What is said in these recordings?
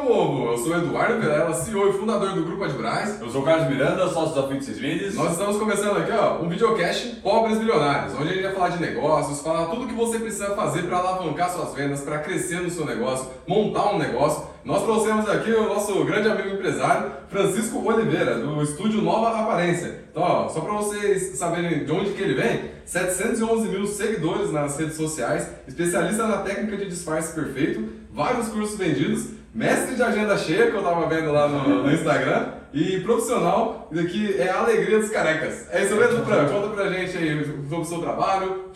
meu povo! Eu sou Eduardo Vilela, CEO e fundador do Grupo Adbraz. Eu sou o Carlos Miranda, sócio da Fit 6 Vendes. Nós estamos começando aqui ó, um videocast Pobres Milionários, onde a gente vai falar de negócios, falar tudo o que você precisa fazer para alavancar suas vendas, para crescer no seu negócio, montar um negócio. Nós trouxemos aqui o nosso grande amigo empresário, Francisco Oliveira, do estúdio Nova Aparência. Então, ó, só para vocês saberem de onde que ele vem, 711 mil seguidores nas redes sociais, especialista na técnica de disfarce perfeito, vários cursos vendidos, mestre de agenda cheia, que eu tava vendo lá no, no Instagram, e profissional, que é a alegria dos carecas. É isso mesmo, Fran? Conta pra gente aí sobre o seu trabalho.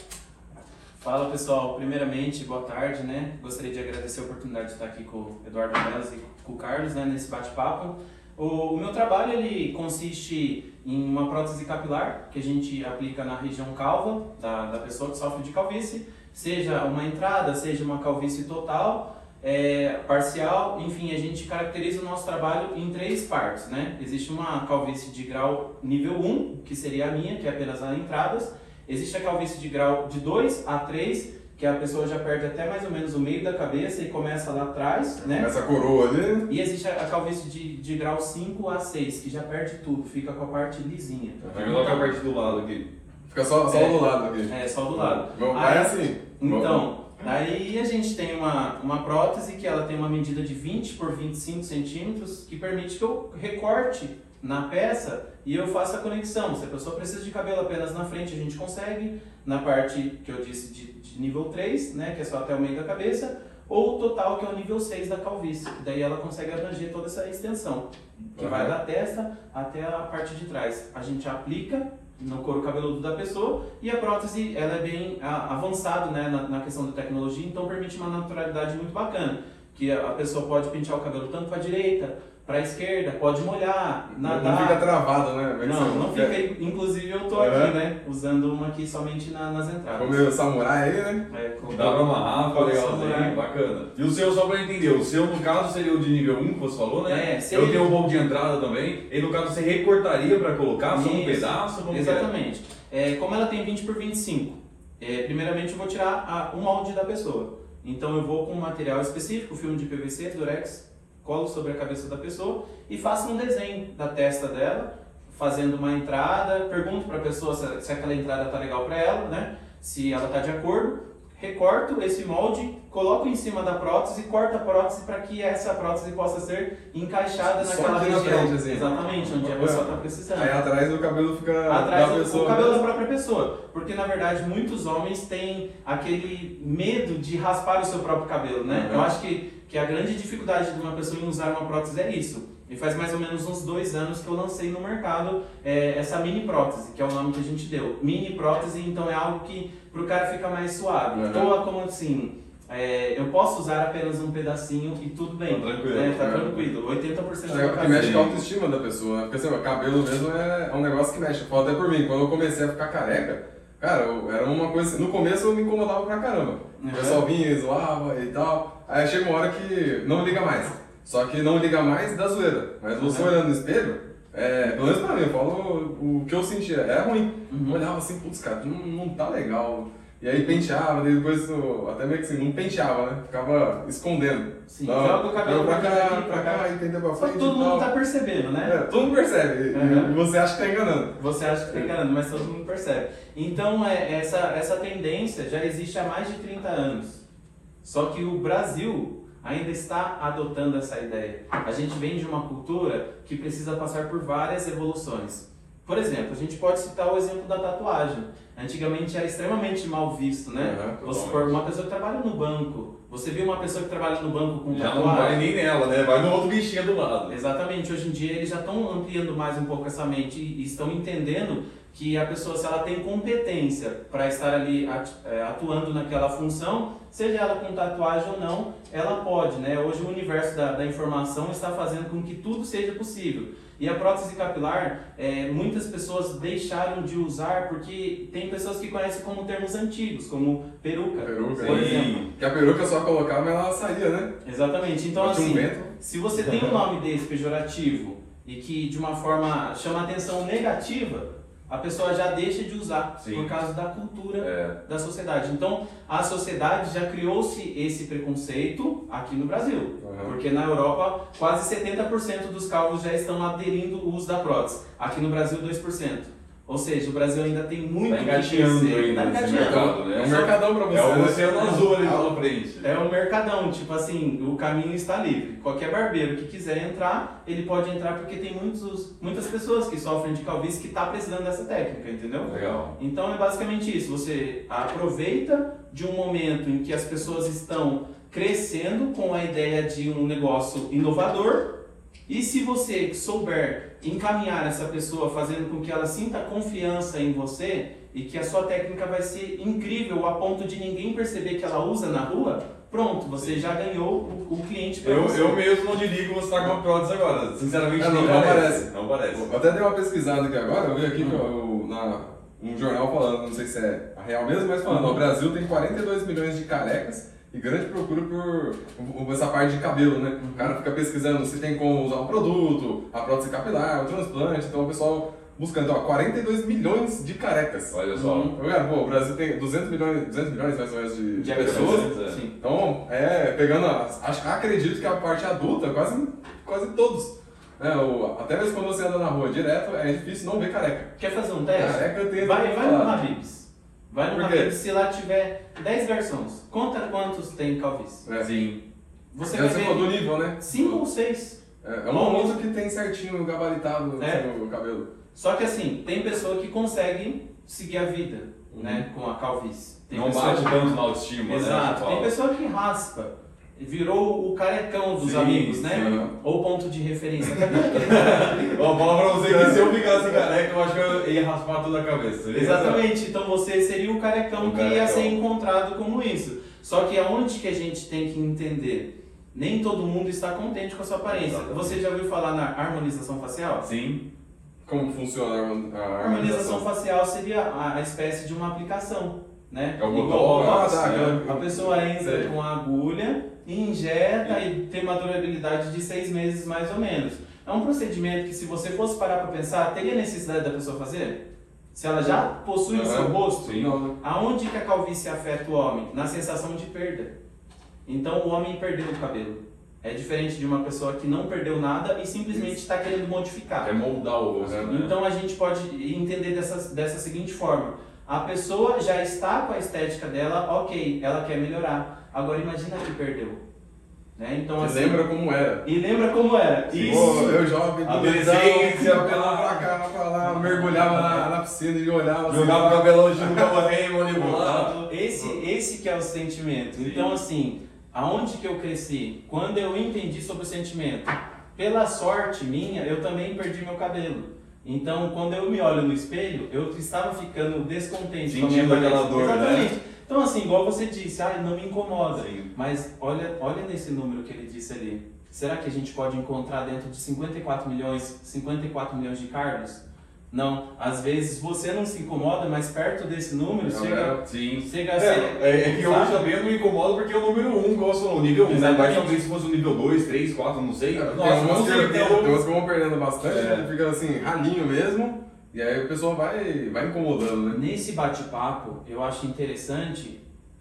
Fala pessoal, primeiramente, boa tarde, né? Gostaria de agradecer a oportunidade de estar aqui com o Eduardo Melas e com o Carlos, né, nesse bate-papo. O, o meu trabalho ele consiste em uma prótese capilar que a gente aplica na região calva da, da pessoa que sofre de calvície, seja uma entrada, seja uma calvície total, é, parcial, enfim, a gente caracteriza o nosso trabalho em três partes, né? Existe uma calvície de grau nível 1, que seria a minha, que é apenas as entradas, existe a calvície de grau de 2 a 3, que a pessoa já perde até mais ou menos o meio da cabeça e começa lá atrás, né? Essa coroa ali. E existe a calvície de, de grau 5 a 6, que já perde tudo, fica com a parte lisinha. Vai colocar a parte do lado aqui. Fica só, só É. do lado aqui. É, só do lado. Vai Aí- assim. Então, aí a gente tem uma, uma prótese que ela tem uma medida de 20 por 25 centímetros, que permite que eu recorte na peça e eu faça a conexão. Se a pessoa precisa de cabelo apenas na frente, a gente consegue. Na parte que eu disse de, de nível 3, né, que é só até o meio da cabeça, ou o total, que é o nível 6 da calvície. Daí ela consegue abranger toda essa extensão, que vai Aham. da testa até a parte de trás. A gente aplica no couro cabeludo da pessoa e a prótese ela é bem a, avançado né, na, na questão da tecnologia, então permite uma naturalidade muito bacana, que a pessoa pode pentear o cabelo tanto para a direita, para a esquerda, pode molhar, Não, nadar. não fica travado, né? É Não, não fica. Inclusive eu tô aqui, né? Usando uma aqui somente na- nas entradas. Como o samurai aí, né? É, com- Dá pra amarrar, fica com- legalzinho, samurai. bacana. E o seu, só pra entender, o seu no caso seria o de nível 1 que você falou, né? É, seria- Eu tenho um pouco de entrada também. E no caso você recortaria pra colocar só um pedaço? Como é? Exatamente. É, como ela tem 20 por 25, é, primeiramente eu vou tirar a- o molde da pessoa. Então eu vou com um material específico, filme de PVC, durex, colo sobre a cabeça da pessoa e faço um desenho da testa dela, fazendo uma entrada, pergunto para a pessoa se, se aquela entrada tá legal para ela, né? Se ela tá de acordo, recorto esse molde, coloco em cima da prótese e corto a prótese para que essa prótese possa ser encaixada Só naquela na região. frente, assim. Exatamente, onde a pessoa está precisando Aí atrás o cabelo fica atrás da do pessoa. o cabelo da mesmo. própria pessoa. Porque na verdade muitos homens têm aquele medo de raspar o seu próprio cabelo, né? Uhum. Eu acho que, que a grande dificuldade de uma pessoa em usar uma prótese é isso. E faz mais ou menos uns dois anos que eu lancei no mercado é, essa mini prótese, que é o nome que a gente deu. Mini prótese, então é algo que pro cara fica mais suave. Uhum. Toa como assim. é, eu posso usar apenas um pedacinho e tudo bem. Tá tranquilo, né? Tá né? tranquilo. 80% É da que ocasião. mexe com a autoestima da pessoa? Porque assim, o cabelo mesmo é, é um negócio que mexe. Eu falo até por mim, quando eu comecei a ficar careca, cara, eu- era uma coisa no começo eu me incomodava pra caramba. O Uhum. pessoal vinha e zoava e tal. Aí chega uma hora que não liga mais. Só que não liga mais da zoeira. Mas você Uhum. olhando no espelho, é, pelo menos pra mim, eu falo o, o que eu sentia. Era ruim. Uhum. Eu olhava assim, putz, cara, não, não tá legal. E aí penteava, daí depois até meio que assim, não penteava, né? Ficava escondendo. Sim, Não, joga o cabelo pra cá, daqui, pra cá, e penteia pra Só frente que todo mundo tá percebendo, né? É, todo mundo percebe. E- Uhum. E você acha que tá enganando. Você acha que tá enganando, mas todo mundo percebe. Então, é, essa, essa tendência já existe há mais de 30 anos. Só que o Brasil ainda está adotando essa ideia. A gente vem de uma cultura que precisa passar por várias evoluções. Por exemplo, a gente pode citar o exemplo da tatuagem. Antigamente era extremamente mal visto, né? Uhum, Você for uma pessoa que trabalha no banco. Você viu uma pessoa que trabalha no banco com Já tatuagem? não vai nem nela, né? Vai no outro bichinho do lado. Exatamente, hoje em dia eles já estão ampliando mais um pouco essa mente e estão entendendo que a pessoa, se ela tem competência para estar ali é, atuando naquela função, seja ela com tatuagem ou não, ela pode, né? Hoje o universo da, da informação está fazendo com que tudo seja possível. E a prótese capilar, é, muitas pessoas deixaram de usar porque tem pessoas que conhecem como termos antigos, como peruca, Peruca, por exemplo. Que a peruca só colocava, mas ela saía, né? Exatamente. Então, um assim, vento. se você tem um nome desse pejorativo e que de uma forma chama atenção negativa, a pessoa já deixa de usar Sim. por causa da cultura É. da sociedade. Então, a sociedade já criou-se esse preconceito aqui no Brasil. Uhum. Porque na Europa, quase 70% dos calvos já estão aderindo ao uso da prótese. Aqui no Brasil, 2%. Ou seja, o Brasil ainda tem muito Tá que crescer. ainda Tá mercado, né? É um mercadão pra você. É o né? oceano azul ali na frente. É um mercadão, tipo assim, o caminho está livre. Qualquer barbeiro que quiser entrar, ele pode entrar porque tem muitos, muitas pessoas que sofrem de calvície que tá precisando dessa técnica, entendeu? Legal. Então é basicamente isso. Você aproveita de um momento em que as pessoas estão crescendo com a ideia de um negócio inovador. E se você souber encaminhar essa pessoa, fazendo com que ela sinta confiança em você e que a sua técnica vai ser incrível a ponto de ninguém perceber que ela usa na rua, pronto, você já ganhou o, o cliente para Eu, você. eu mesmo não te digo você tá com uma prótese agora. Sinceramente, É, não, não parece. Não parece. Eu até dei uma pesquisada aqui agora, eu vi aqui que eu, na, um jornal falando, não sei se é a real mesmo, mas falando, ó, o Brasil tem 42 milhões de carecas e grande procura por, essa parte de cabelo, né? O cara fica pesquisando se tem como usar um produto, a prótese capilar, o transplante, então o pessoal buscando, ó, 42 milhões de carecas. Olha só. Uhum. Cara, pô, o Brasil tem 200 milhões, 200 milhões mais ou menos de, de pessoas. pessoas. é. Então, é, pegando, acho, acredito que a parte adulta, quase, quase todos. Né, o- até mesmo quando você anda na rua direto, é difícil não ver careca. Quer fazer um teste? Careca eu tenho Vai, vai no. Habib's. Vai no? Habib's, se lá tiver 10 garçons, conta quantos tem calvície. É. Sim. Você É, vai do nível, né? 5 ou 6. É, é um almoço que tem certinho gabaritado É. no cabelo. Só que assim, tem pessoa que consegue seguir a vida, Uhum. né, com a calvície. Tem não bate tanto na autoestima, Exato. né? Tem pessoa que raspa. Virou o carecão dos Sim, amigos, né? sim. Ou ponto de referência. Cadê aquele- Ó, fala pra você que se eu ficasse careca, eu acho que eu ia raspar toda a cabeça. Exatamente. Então você seria o carecão O que ia carecão. ser encontrado como isso. Só que aonde que a gente tem que entender? Nem todo mundo está contente com a sua aparência. Exatamente. Você já ouviu falar na harmonização facial? Sim. Como funciona a harmon- a A harmonização harmonização? facial seria a, a espécie de uma aplicação, né? É o Igual botox, botox, Ah, tá, né? aquela- A pessoa entra Sei. com a agulha, injeta e tem uma durabilidade de seis meses mais ou menos. É um procedimento que se você fosse parar para pensar, teria necessidade da pessoa fazer? Se ela já possui o seu rosto? Sim. Aonde que a calvície afeta o homem? Na sensação de perda. Então o homem perdeu o cabelo. É diferente de uma pessoa que não perdeu nada e simplesmente está querendo modificar. É moldar o rosto, né? Então a gente pode entender dessa, dessa seguinte forma: a pessoa já está com a estética dela, ok, ela quer melhorar. Agora imagina que perdeu. Né? Então, assim, lembra como era? E lembra como era? Sim. Isso. Pô, eu jovem, Adolescência, bonitão, pelava pra cá, pra lá, mergulhava na, na piscina e olhava assim, Jogava o cabelão de Gustavo Raymond, bolado. Esse, esse que é o sentimento. Sim. Então, assim, aonde que eu cresci? Quando eu entendi sobre o sentimento. Pela sorte minha, eu também perdi meu cabelo. Então, quando eu me olho no espelho, eu estava ficando descontente com a minha Sentindo aquela dor, né? Então, assim, igual você disse, ah, não me incomoda. Sim. Mas olha, olha nesse número que ele disse ali. Será que a gente pode encontrar dentro de 54 milhões, 54 milhões de cargos? Não. Às vezes você não se incomoda, mas perto desse número Não, chega, Sim. chega a ser. É, é, é que hoje sabe? também eu não me incomodo porque é o número 1, um, gosto no nível 1. Um, né? Mas talvez se fosse o nível 2, 3, 4, não sei. Tem Nossa, umas que, tem, certeza. tem umas que vão perdendo bastante, É. né? fica assim, ralinho mesmo, e aí o pessoal vai, vai incomodando, né? Nesse bate-papo, eu acho interessante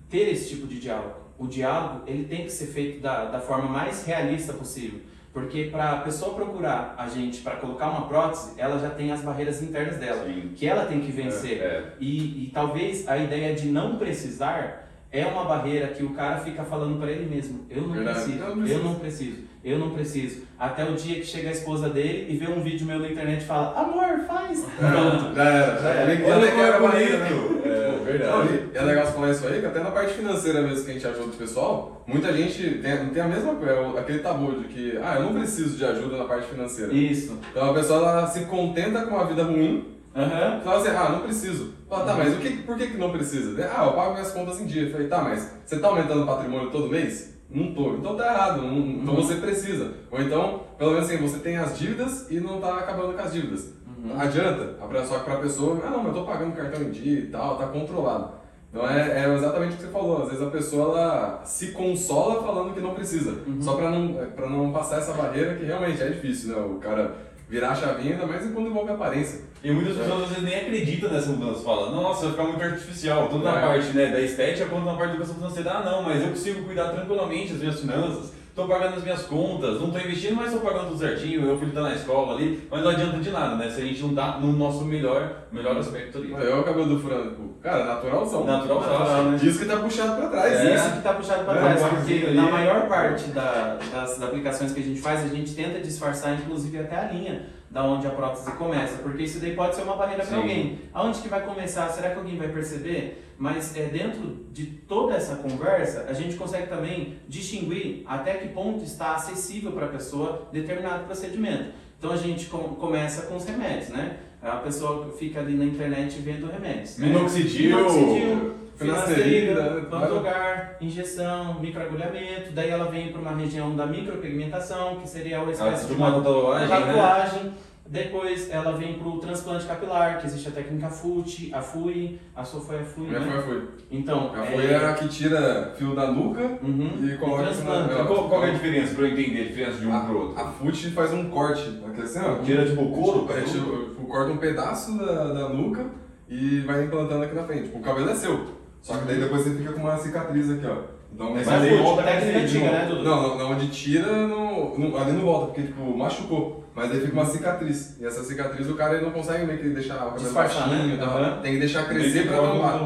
ter esse tipo de diálogo. O diálogo ele tem que ser feito da, da forma mais realista possível. Porque para a pessoa procurar a gente para colocar uma prótese, ela já tem as barreiras internas dela, Sim. que ela tem que vencer. É. E, e talvez a ideia de não precisar é uma barreira que o cara fica falando para ele mesmo: eu não, preciso, Eu não preciso. eu não preciso, eu não preciso. Até o dia que chega a esposa dele e vê um vídeo meu na internet e fala: amor, faz! Pronto. Já era, já era. Já Olha é né? bonito. É, Não, verdade. é legal você falar isso aí, que até na parte financeira mesmo que a gente ajuda o pessoal, muita gente tem, tem a mesma coisa, é aquele tabu de que, ah, eu não preciso de ajuda na parte financeira. Isso. Então a pessoa ela se contenta com a vida ruim, Aham. fala assim, ah, não preciso. Fala, tá, mas o que, por que, que não precisa? Ah, eu pago minhas contas em dia. Eu falei, tá, mas você tá aumentando o patrimônio todo mês? Não tô. Então tá errado, não- então você precisa. Ou então, pelo menos assim, você tem as dívidas e não tá acabando com as dívidas. Adianta, a- só que pra pessoa, ah não, mas eu tô pagando cartão em dia e tal, tá controlado. Então é, é exatamente o que você falou, às vezes a pessoa ela se consola falando que não precisa, só pra não, pra não passar essa barreira que realmente é difícil, né? O cara virar a chavinha, ainda mais quando envolve aparência. E muitas pessoas às vezes nem acreditam nessa mudança. Falam, nossa, vai ficar muito artificial. Tanto na É. parte né, da estética quanto na parte da educação financeira. Ah, não, mas eu consigo cuidar tranquilamente das minhas finanças. Estou pagando as minhas contas, não estou investindo, mas estou pagando tudo certinho. Meu filho está na escola ali. Mas não adianta de nada, né? Se a gente não tá no nosso melhor, melhor aspecto ali. Olha, o cabelo do Fran, tipo, cara, naturalzão. Naturalzão, Natural, né? Diz que tá puxado pra trás. É. Isso que está puxado para É, trás, porque ali. na maior parte da- das aplicações que a gente faz, a gente tenta disfarçar, inclusive até a linha da onde a prótese começa, porque isso daí pode ser uma barreira para alguém. Aonde que vai começar? Será que alguém vai perceber? Mas é dentro de toda essa conversa, a gente consegue também distinguir até que ponto está acessível para a pessoa determinado procedimento. Então a gente com- começa com os remédios, né? A pessoa fica ali na internet vendo remédios. né? Minoxidil, Minoxidil, finasterida, pantogar, injeção, microagulhamento, daí ela vem para uma região da micropigmentação, que seria uma Ah, espécie de de uma uma tatuagem, né? Depois ela vem para o transplante capilar, que existe a técnica FUT, a FUI, a sua foi a FUI, Minha né? foi, foi. Então, A foi é a que tira fio da nuca Uhum. e coloca transplanta. na- Qual, qual é a diferença pra eu entender a diferença de um pro outro? A, a FUT faz um corte, aqui assim, ó. Tira tipo o couro, É, cara? tipo, tipo, corta um pedaço da, da nuca e vai implantando aqui na frente. Tipo, o cabelo é seu. Só que daí depois você fica com uma cicatriz aqui, ó. Então, Mas Mas é FUT, volta a antiga, novo. né, Dudu? Não, não, não, onde tira, não, não- ali não volta, porque tipo, machucou. Mas aí fica uma cicatriz. E essa cicatriz o cara ele não consegue meio que deixar o cabelo baixinho né? Aham. Tem que deixar crescer um tomar.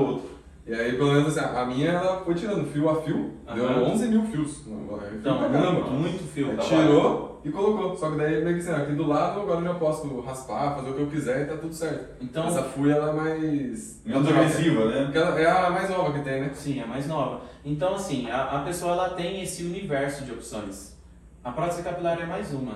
E aí, pelo menos assim, a minha ela foi tirando fio a fio, deu Aham. 11 mil fios. Fio Então, caramba. muito fio. Tá Tirou e colocou. Só que daí meio que assim, aqui do lado agora eu já posso raspar, fazer o que eu quiser e tá tudo certo. Então, Essa fui ela é mais. Menos agressiva, né? Porque ela é a mais nova que tem, né? Sim, é mais nova. Então, assim, a, a pessoa ela tem esse universo de opções. A prótese capilar é mais uma.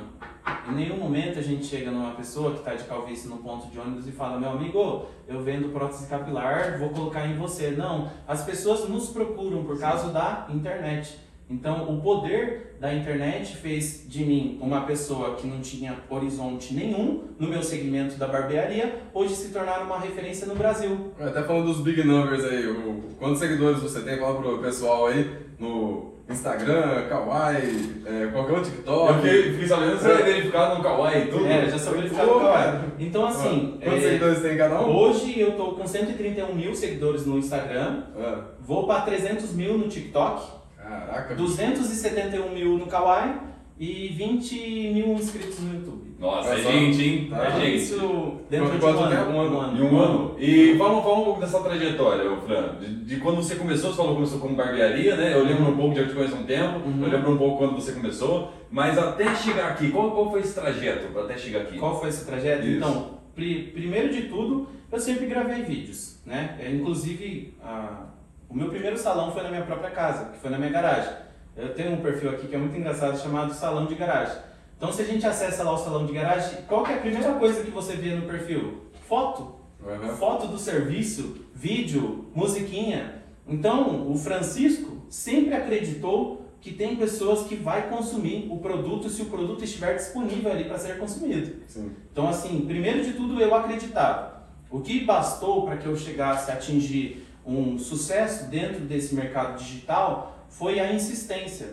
Em nenhum momento a gente chega numa pessoa que está de calvície no ponto de ônibus e fala: Meu amigo, eu vendo prótese capilar, vou colocar em você. Não. As pessoas nos procuram por causa da internet. Então, o poder da internet fez de mim uma pessoa que não tinha horizonte nenhum no meu segmento da barbearia, hoje se tornar uma referência no Brasil. Até falando dos big numbers aí, o, quantos seguidores você tem? Fala pro pessoal aí no Instagram, Kawaii, é, qualquer outro TikTok. Eu fiquei, fiquei sabendo que você é verificado no Kawaii e tudo. É, já sou verificado no Kawaii. Então, assim, Quantos é, seguidores tem cada um? hoje eu tô com 131 mil seguidores no Instagram, Ah, vou para 300 mil no TikTok, caraca. 271 mil no Kawaii e 20 mil inscritos no YouTube. Nossa, é gente, hein? Tá. É gente. Isso dentro Quanto- de quanto um ano. tempo? Um ano. Em um ano. E fala, fala um pouco dessa trajetória, Fran. De, de quando você começou, você falou que começou como barbearia, né? Eu lembro um pouco, já te conheço há um tempo. Uhum. Eu lembro um pouco quando você começou. Mas até chegar aqui, qual, qual foi esse trajeto até chegar aqui? Qual foi esse trajeto? Isso. Então, pri- primeiro de tudo, eu sempre gravei vídeos, né? É, inclusive, a- o meu primeiro salão foi na minha própria casa, que foi na minha garagem. Eu tenho um perfil aqui que é muito engraçado chamado Salão de Garagem. Então, se a gente acessa lá o Salão de Garagem, qual que é a primeira coisa que você vê no perfil? Foto. Aham. Foto do serviço, vídeo, musiquinha. Então, o Francisco sempre acreditou que tem pessoas que vai consumir o produto se o produto estiver disponível ali para ser consumido. Sim. Então, assim, primeiro de tudo eu acreditava. O que bastou para que eu chegasse a atingir um sucesso dentro desse mercado digital foi a insistência.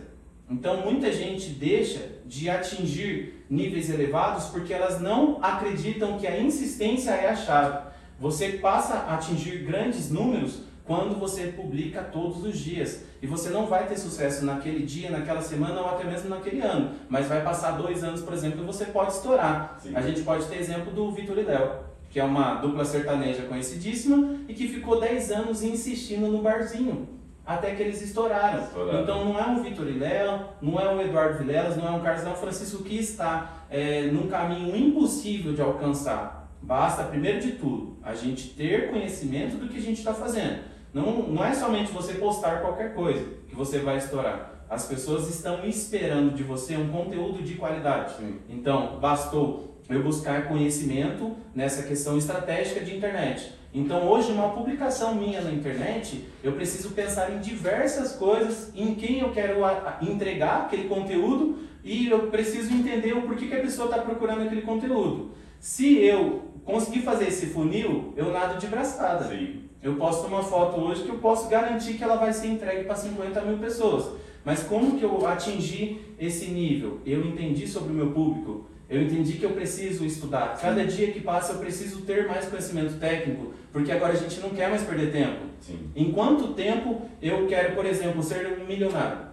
Então, muita gente deixa de atingir níveis elevados porque elas não acreditam que a insistência é a chave. Você passa a atingir grandes números quando você publica todos os dias. E você não vai ter sucesso naquele dia, naquela semana ou até mesmo naquele ano. Mas vai passar dois anos, por exemplo, e você pode estourar. Sim. A gente pode ter exemplo do Vitor e Léo, que é uma dupla sertaneja conhecidíssima e que ficou 10 anos insistindo no barzinho. Até que eles estouraram. Estouraram. Então não é um Vitor Léo, não é um Eduardo Vilelas, não é um Carlos, é um Francisco que está é, num caminho impossível de alcançar. Basta, primeiro de tudo, a gente ter conhecimento do que a gente está fazendo. Não, não é somente você postar qualquer coisa que você vai estourar. As pessoas estão esperando de você um conteúdo de qualidade. Sim. Então, bastou eu buscar conhecimento nessa questão estratégica de internet. Então, hoje, uma publicação minha na internet, eu preciso pensar em diversas coisas, em quem eu quero entregar aquele conteúdo e eu preciso entender o porquê que a pessoa está procurando aquele conteúdo. Se eu conseguir fazer esse funil, eu nado de braçada. Sim. Eu posto uma foto hoje que eu posso garantir que ela vai ser entregue para 50 mil pessoas. Mas como que eu atingi esse nível? Eu entendi sobre o meu público. Eu entendi que eu preciso estudar. Cada dia que passa eu preciso ter mais conhecimento técnico, porque agora a gente não quer mais perder tempo. Sim. Em quanto tempo eu quero, por exemplo, ser um milionário?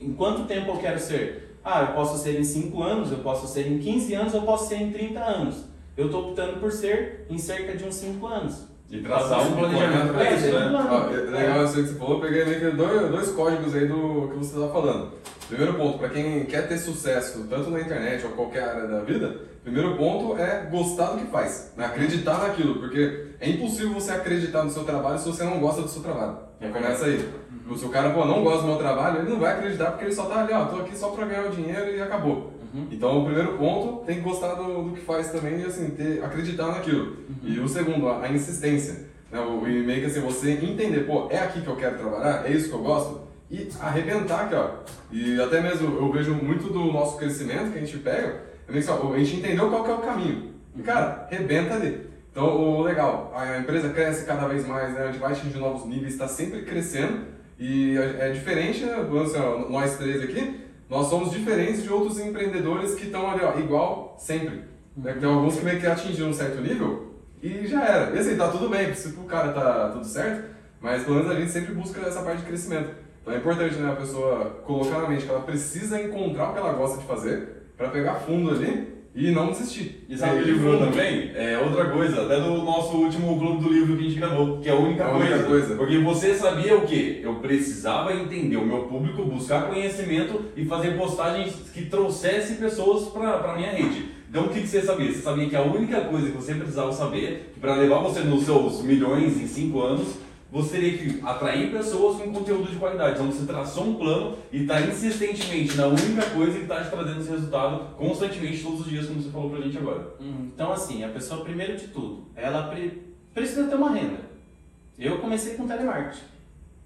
Em quanto tempo eu quero ser? Ah, eu posso ser em 5 anos, eu posso ser em 15 anos, eu posso ser em 30 anos. Eu estou optando por ser em cerca de uns 5 anos. E traçar um planejamento para É, isso, né? É legal isso aí que você falou, eu peguei meio que dois, dois códigos aí do que você está falando. Primeiro ponto, para quem quer ter sucesso, tanto na internet ou qualquer área da vida, primeiro ponto é gostar do que faz, né? acreditar naquilo, porque é impossível você acreditar no seu trabalho se você não gosta do seu trabalho. Já começa aí. Se o cara pô, não gosta do meu trabalho, ele não vai acreditar porque ele só tá ali, ó, tô aqui só para ganhar o dinheiro e acabou. Uhum. Então, o primeiro ponto, tem que gostar do, do que faz também e assim, ter, acreditar naquilo. E o segundo, a, a insistência. Né? O, e meio que assim, você entender, pô, é aqui que eu quero trabalhar, é isso que eu gosto, e arrebentar aqui, ó. E até mesmo eu vejo muito do nosso crescimento que a gente pega, é meio que, ó, a gente entendeu qual que é o caminho. E cara, arrebenta ali. Então, o legal, a empresa cresce cada vez mais, né? a gente vai atingir novos níveis, está sempre crescendo. E é diferente, né? Assim, nós três aqui, nós somos diferentes de outros empreendedores que estão ali, ó, igual sempre. Né? Tem alguns que meio que atingiram um certo nível e já era. E assim, tá tudo bem, se o cara tá tudo certo, mas pelo menos a gente sempre busca essa parte de crescimento. Então é importante, né, a pessoa colocar na mente que ela precisa encontrar o que ela gosta de fazer para pegar fundo ali e não desistir. E sabe o que livrou também? É outra coisa, até do nosso último clube do livro que a gente gravou, que é a única, A única coisa. coisa. Porque você sabia o quê? Eu precisava entender o meu público, buscar conhecimento e fazer postagens que trouxessem pessoas para a minha rede. Então o que, que você sabia? Você sabia que a única coisa que você precisava saber, para levar você nos seus milhões em 5 anos, você teria que atrair pessoas com conteúdo de qualidade. Então você traçou um plano e está insistentemente na única coisa que está te trazendo esse resultado constantemente todos os dias, como você falou pra gente agora. Hum, Então, assim, a pessoa, primeiro de tudo, ela pre- precisa ter uma renda. Eu comecei com telemarketing.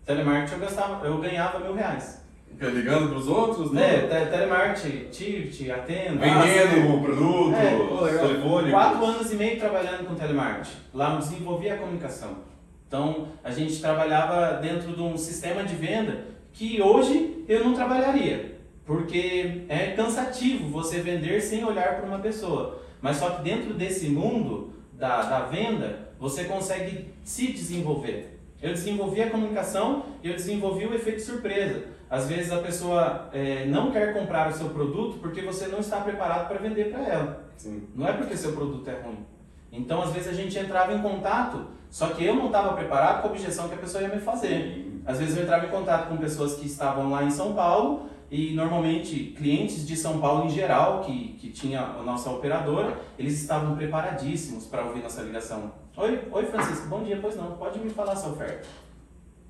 Telemarketing eu, gastava, eu ganhava mil reais. Fica ligando pros outros, Né? Te- Telemarketing, te, te atendo. Vendendo o produto, É, telefone. Quatro anos e meio trabalhando com telemarketing. Lá eu desenvolvi a comunicação. Então, a gente trabalhava dentro de um sistema de venda que hoje eu não trabalharia. Porque é cansativo você vender sem olhar para uma pessoa. Mas só que dentro desse mundo da, da venda, você consegue se desenvolver. Eu desenvolvi a comunicação e eu desenvolvi o efeito surpresa. Às vezes a pessoa eh, não quer comprar o seu produto porque você não está preparado para vender para ela. Sim. Não é porque seu produto é ruim. Então, às vezes, a gente entrava em contato, só que eu não estava preparado com a objeção que a pessoa ia me fazer. Às vezes, eu entrava em contato com pessoas que estavam lá em São Paulo e, normalmente, clientes de São Paulo em geral, que, que tinha a nossa operadora, eles estavam preparadíssimos para ouvir nossa ligação. Oi, oi, Francisco, bom dia. Pois não, pode me falar sua oferta.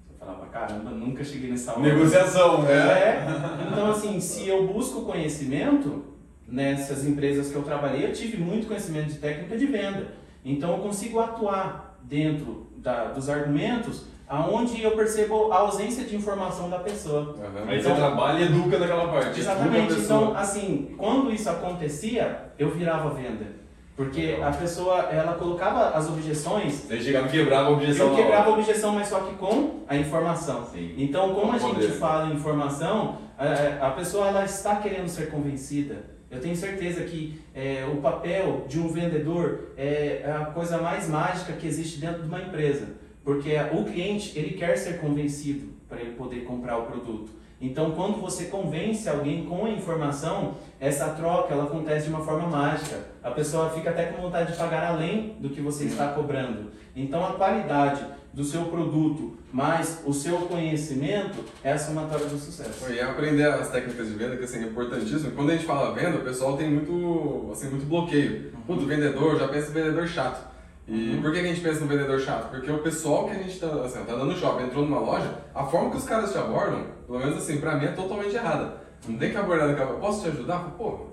Eu falava, caramba, nunca cheguei nessa hora. Negociação, né? É. Então, assim, se eu busco conhecimento nessas empresas que eu trabalhei, eu tive muito conhecimento de técnica de venda. Então, eu consigo atuar dentro da, dos argumentos aonde eu percebo a ausência de informação da pessoa. Aham. Aí você trabalha e educa naquela parte. Exatamente. A. Então, assim, quando isso acontecia, eu virava venda. Porque a pessoa, ela colocava as objeções Você chegava e quebrava a objeção. eu quebrava a objeção, mas só que com a informação. Sim. Então, como a Com gente poder. fala em informação, a, a pessoa ela está querendo ser convencida. Eu tenho certeza que é, o papel de um vendedor é a coisa mais mágica que existe dentro de uma empresa, porque o cliente ele quer ser convencido para ele poder comprar o produto. Então, quando você convence alguém com a informação, essa troca ela acontece de uma forma mágica. A pessoa fica até com vontade de pagar além do que você está cobrando. Então, a qualidade do seu produto mais o seu conhecimento é a somatória do sucesso. E aprender as técnicas de venda, que assim, é importantíssimo. Quando a gente fala venda, o pessoal tem muito, assim, muito bloqueio. Puto, vendedor, já pensa em vendedor chato. E por que a gente pensa no vendedor chato? Porque o pessoal que a gente tá, assim, tá dando shopping, entrou numa loja, a forma que os caras te abordam, pelo menos assim, pra mim é totalmente errada. Não tem que abordar daquela, posso te ajudar? Pô,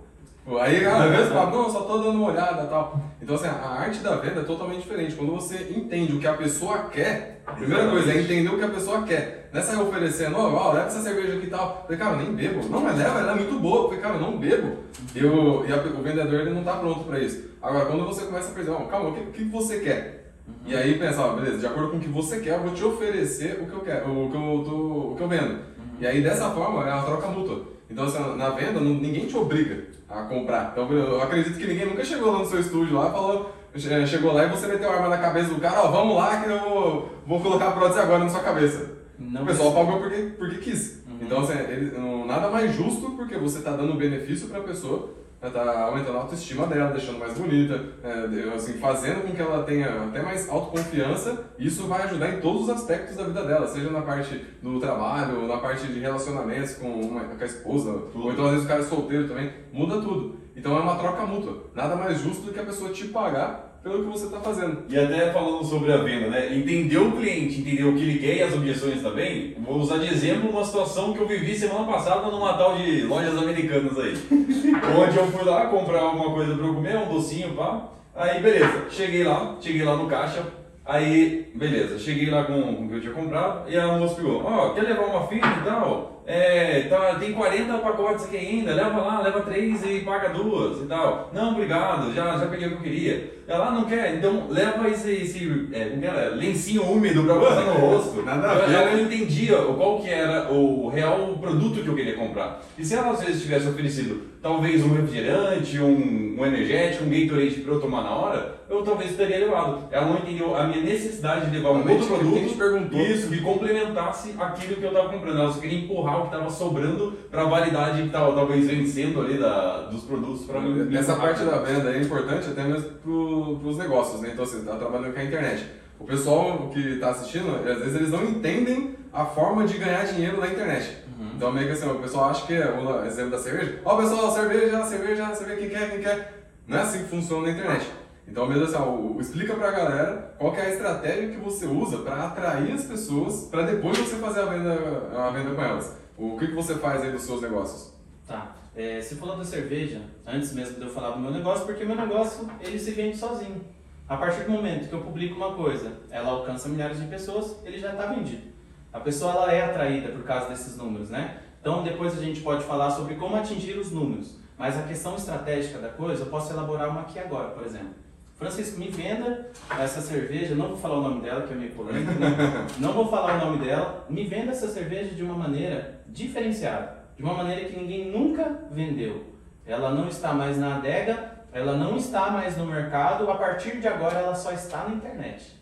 Pô, Aí, às vezes, fala, não, eu só tô dando uma olhada e tal. Então, assim, a arte da venda é totalmente diferente. Quando você entende o que a pessoa quer, a primeira Exatamente. coisa é entender o que a pessoa quer. Não é sair oferecendo, ó, ó, leva essa cerveja aqui e tal. Eu falei, cara, eu nem bebo. Não, mas leva, ela é muito boa. Eu falei, cara, eu não bebo. E, o, e a- o vendedor, ele não tá pronto pra isso. Agora, quando você começa a pensar, ó, calma, o que, o que você quer? E aí pensa, ó, beleza, de acordo com o que você quer, eu vou te oferecer o que eu quero, o que eu, tô, o que eu vendo. E aí dessa forma é uma troca mútua. Então, assim, na venda, não- ninguém te obriga a comprar. Então, eu acredito que ninguém nunca chegou lá no seu estúdio lá e falou, che- chegou lá e você meteu a arma na cabeça do cara, ó, vamos lá que eu vou, vou colocar a prótese agora na sua cabeça. Não o pessoal precisa. pagou porque, porque quis. Uhum. Então, assim, ele, não- nada mais justo porque você está dando benefício para a pessoa, está aumentando a autoestima dela, deixando mais bonita, é, assim, fazendo com que ela tenha até mais autoconfiança. Isso vai ajudar em todos os aspectos da vida dela, seja na parte do trabalho, na parte de relacionamentos com, uma, com a esposa, ou então às vezes o cara é solteiro também, muda tudo. Então é uma troca mútua. Nada mais justo do que a pessoa te pagar pelo que você está fazendo. E até falando sobre a venda, né? Entender o cliente, entender o que ele quer e as objeções também. Vou usar de exemplo uma situação que eu vivi semana passada numa tal de lojas americanas aí. onde eu fui lá comprar alguma coisa pra eu comer, um docinho, pá. Aí beleza, cheguei lá, cheguei lá no caixa. Aí, beleza, cheguei lá com, com o que eu tinha comprado e a moça pegou, ó, quer levar uma fita e tal? É, tá, tem 40 pacotes aqui ainda, leva lá, leva três e paga duas e tal. Não, obrigado, já, já peguei o que eu queria. Ela "Ah, não quer, então leva esse, esse é, era? lencinho úmido pra passar no rosto. Nada eu, eu né? não entendia qual que era o real produto que eu queria comprar. E se ela às vezes tivesse oferecido talvez um refrigerante, um, um energético, um Gatorade pra eu tomar na hora, eu talvez teria levado. Ela não entendeu a minha necessidade de levar um outro produto isso, que complementasse aquilo que eu estava comprando. Ela só queria empurrar o que estava sobrando para a validade que estava talvez vencendo ali da, dos produtos para. Essa parte da venda é importante até mesmo para os negócios, né? Então, você está trabalhando com a internet. O pessoal que está assistindo, às vezes eles não entendem a forma de ganhar dinheiro na internet. Então, meio que assim, o pessoal acha que é o exemplo da cerveja. Ó, pessoal, cerveja, cerveja, cerveja, quem quer, quem quer. Não é assim que funciona na internet. Então, mesmo assim, ó, explica pra galera qual é a estratégia que você usa para atrair as pessoas, para depois você fazer a venda, a venda com elas. O que, que você faz aí dos seus negócios? Tá. É, você falou da cerveja, antes mesmo de eu falar do meu negócio, porque meu negócio ele se vende sozinho. A partir do momento que eu publico uma coisa, ela alcança milhares de pessoas, ele já está vendido. A pessoa ela é atraída por causa desses números, né? Então depois a gente pode falar sobre como atingir os números. Mas a questão estratégica da coisa, eu posso elaborar uma aqui agora, por exemplo. Francisco, me venda essa cerveja, não vou falar o nome dela, que é meio polêmico, né? não vou falar o nome dela, me venda essa cerveja de uma maneira diferenciada, de uma maneira que ninguém nunca vendeu. Ela não está mais na adega, ela não está mais no mercado, a partir de agora ela só está na internet.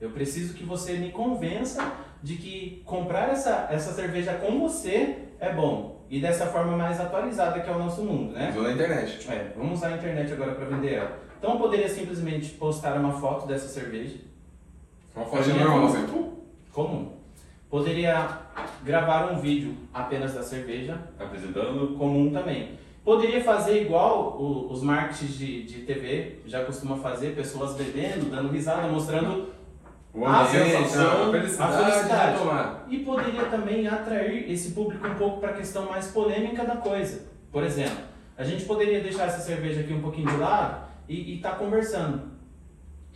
Eu preciso que você me convença de que comprar essa, essa cerveja com você é bom. E dessa forma mais atualizada que é o nosso mundo, né? Usou na internet. É, vamos usar a internet agora para vender ela. Então eu poderia simplesmente postar uma foto dessa cerveja, Uma fotinha normal, assim. comum. Poderia gravar um vídeo apenas da cerveja, Apresentando. comum também. Poderia fazer igual o- os marketings de, de TV já costuma fazer, pessoas bebendo, dando risada, mostrando O a sensação, a felicidade, a felicidade. E poderia também atrair esse público um pouco para a questão mais polêmica da coisa. Por exemplo, a gente poderia deixar essa cerveja aqui um pouquinho de lado e estar conversando.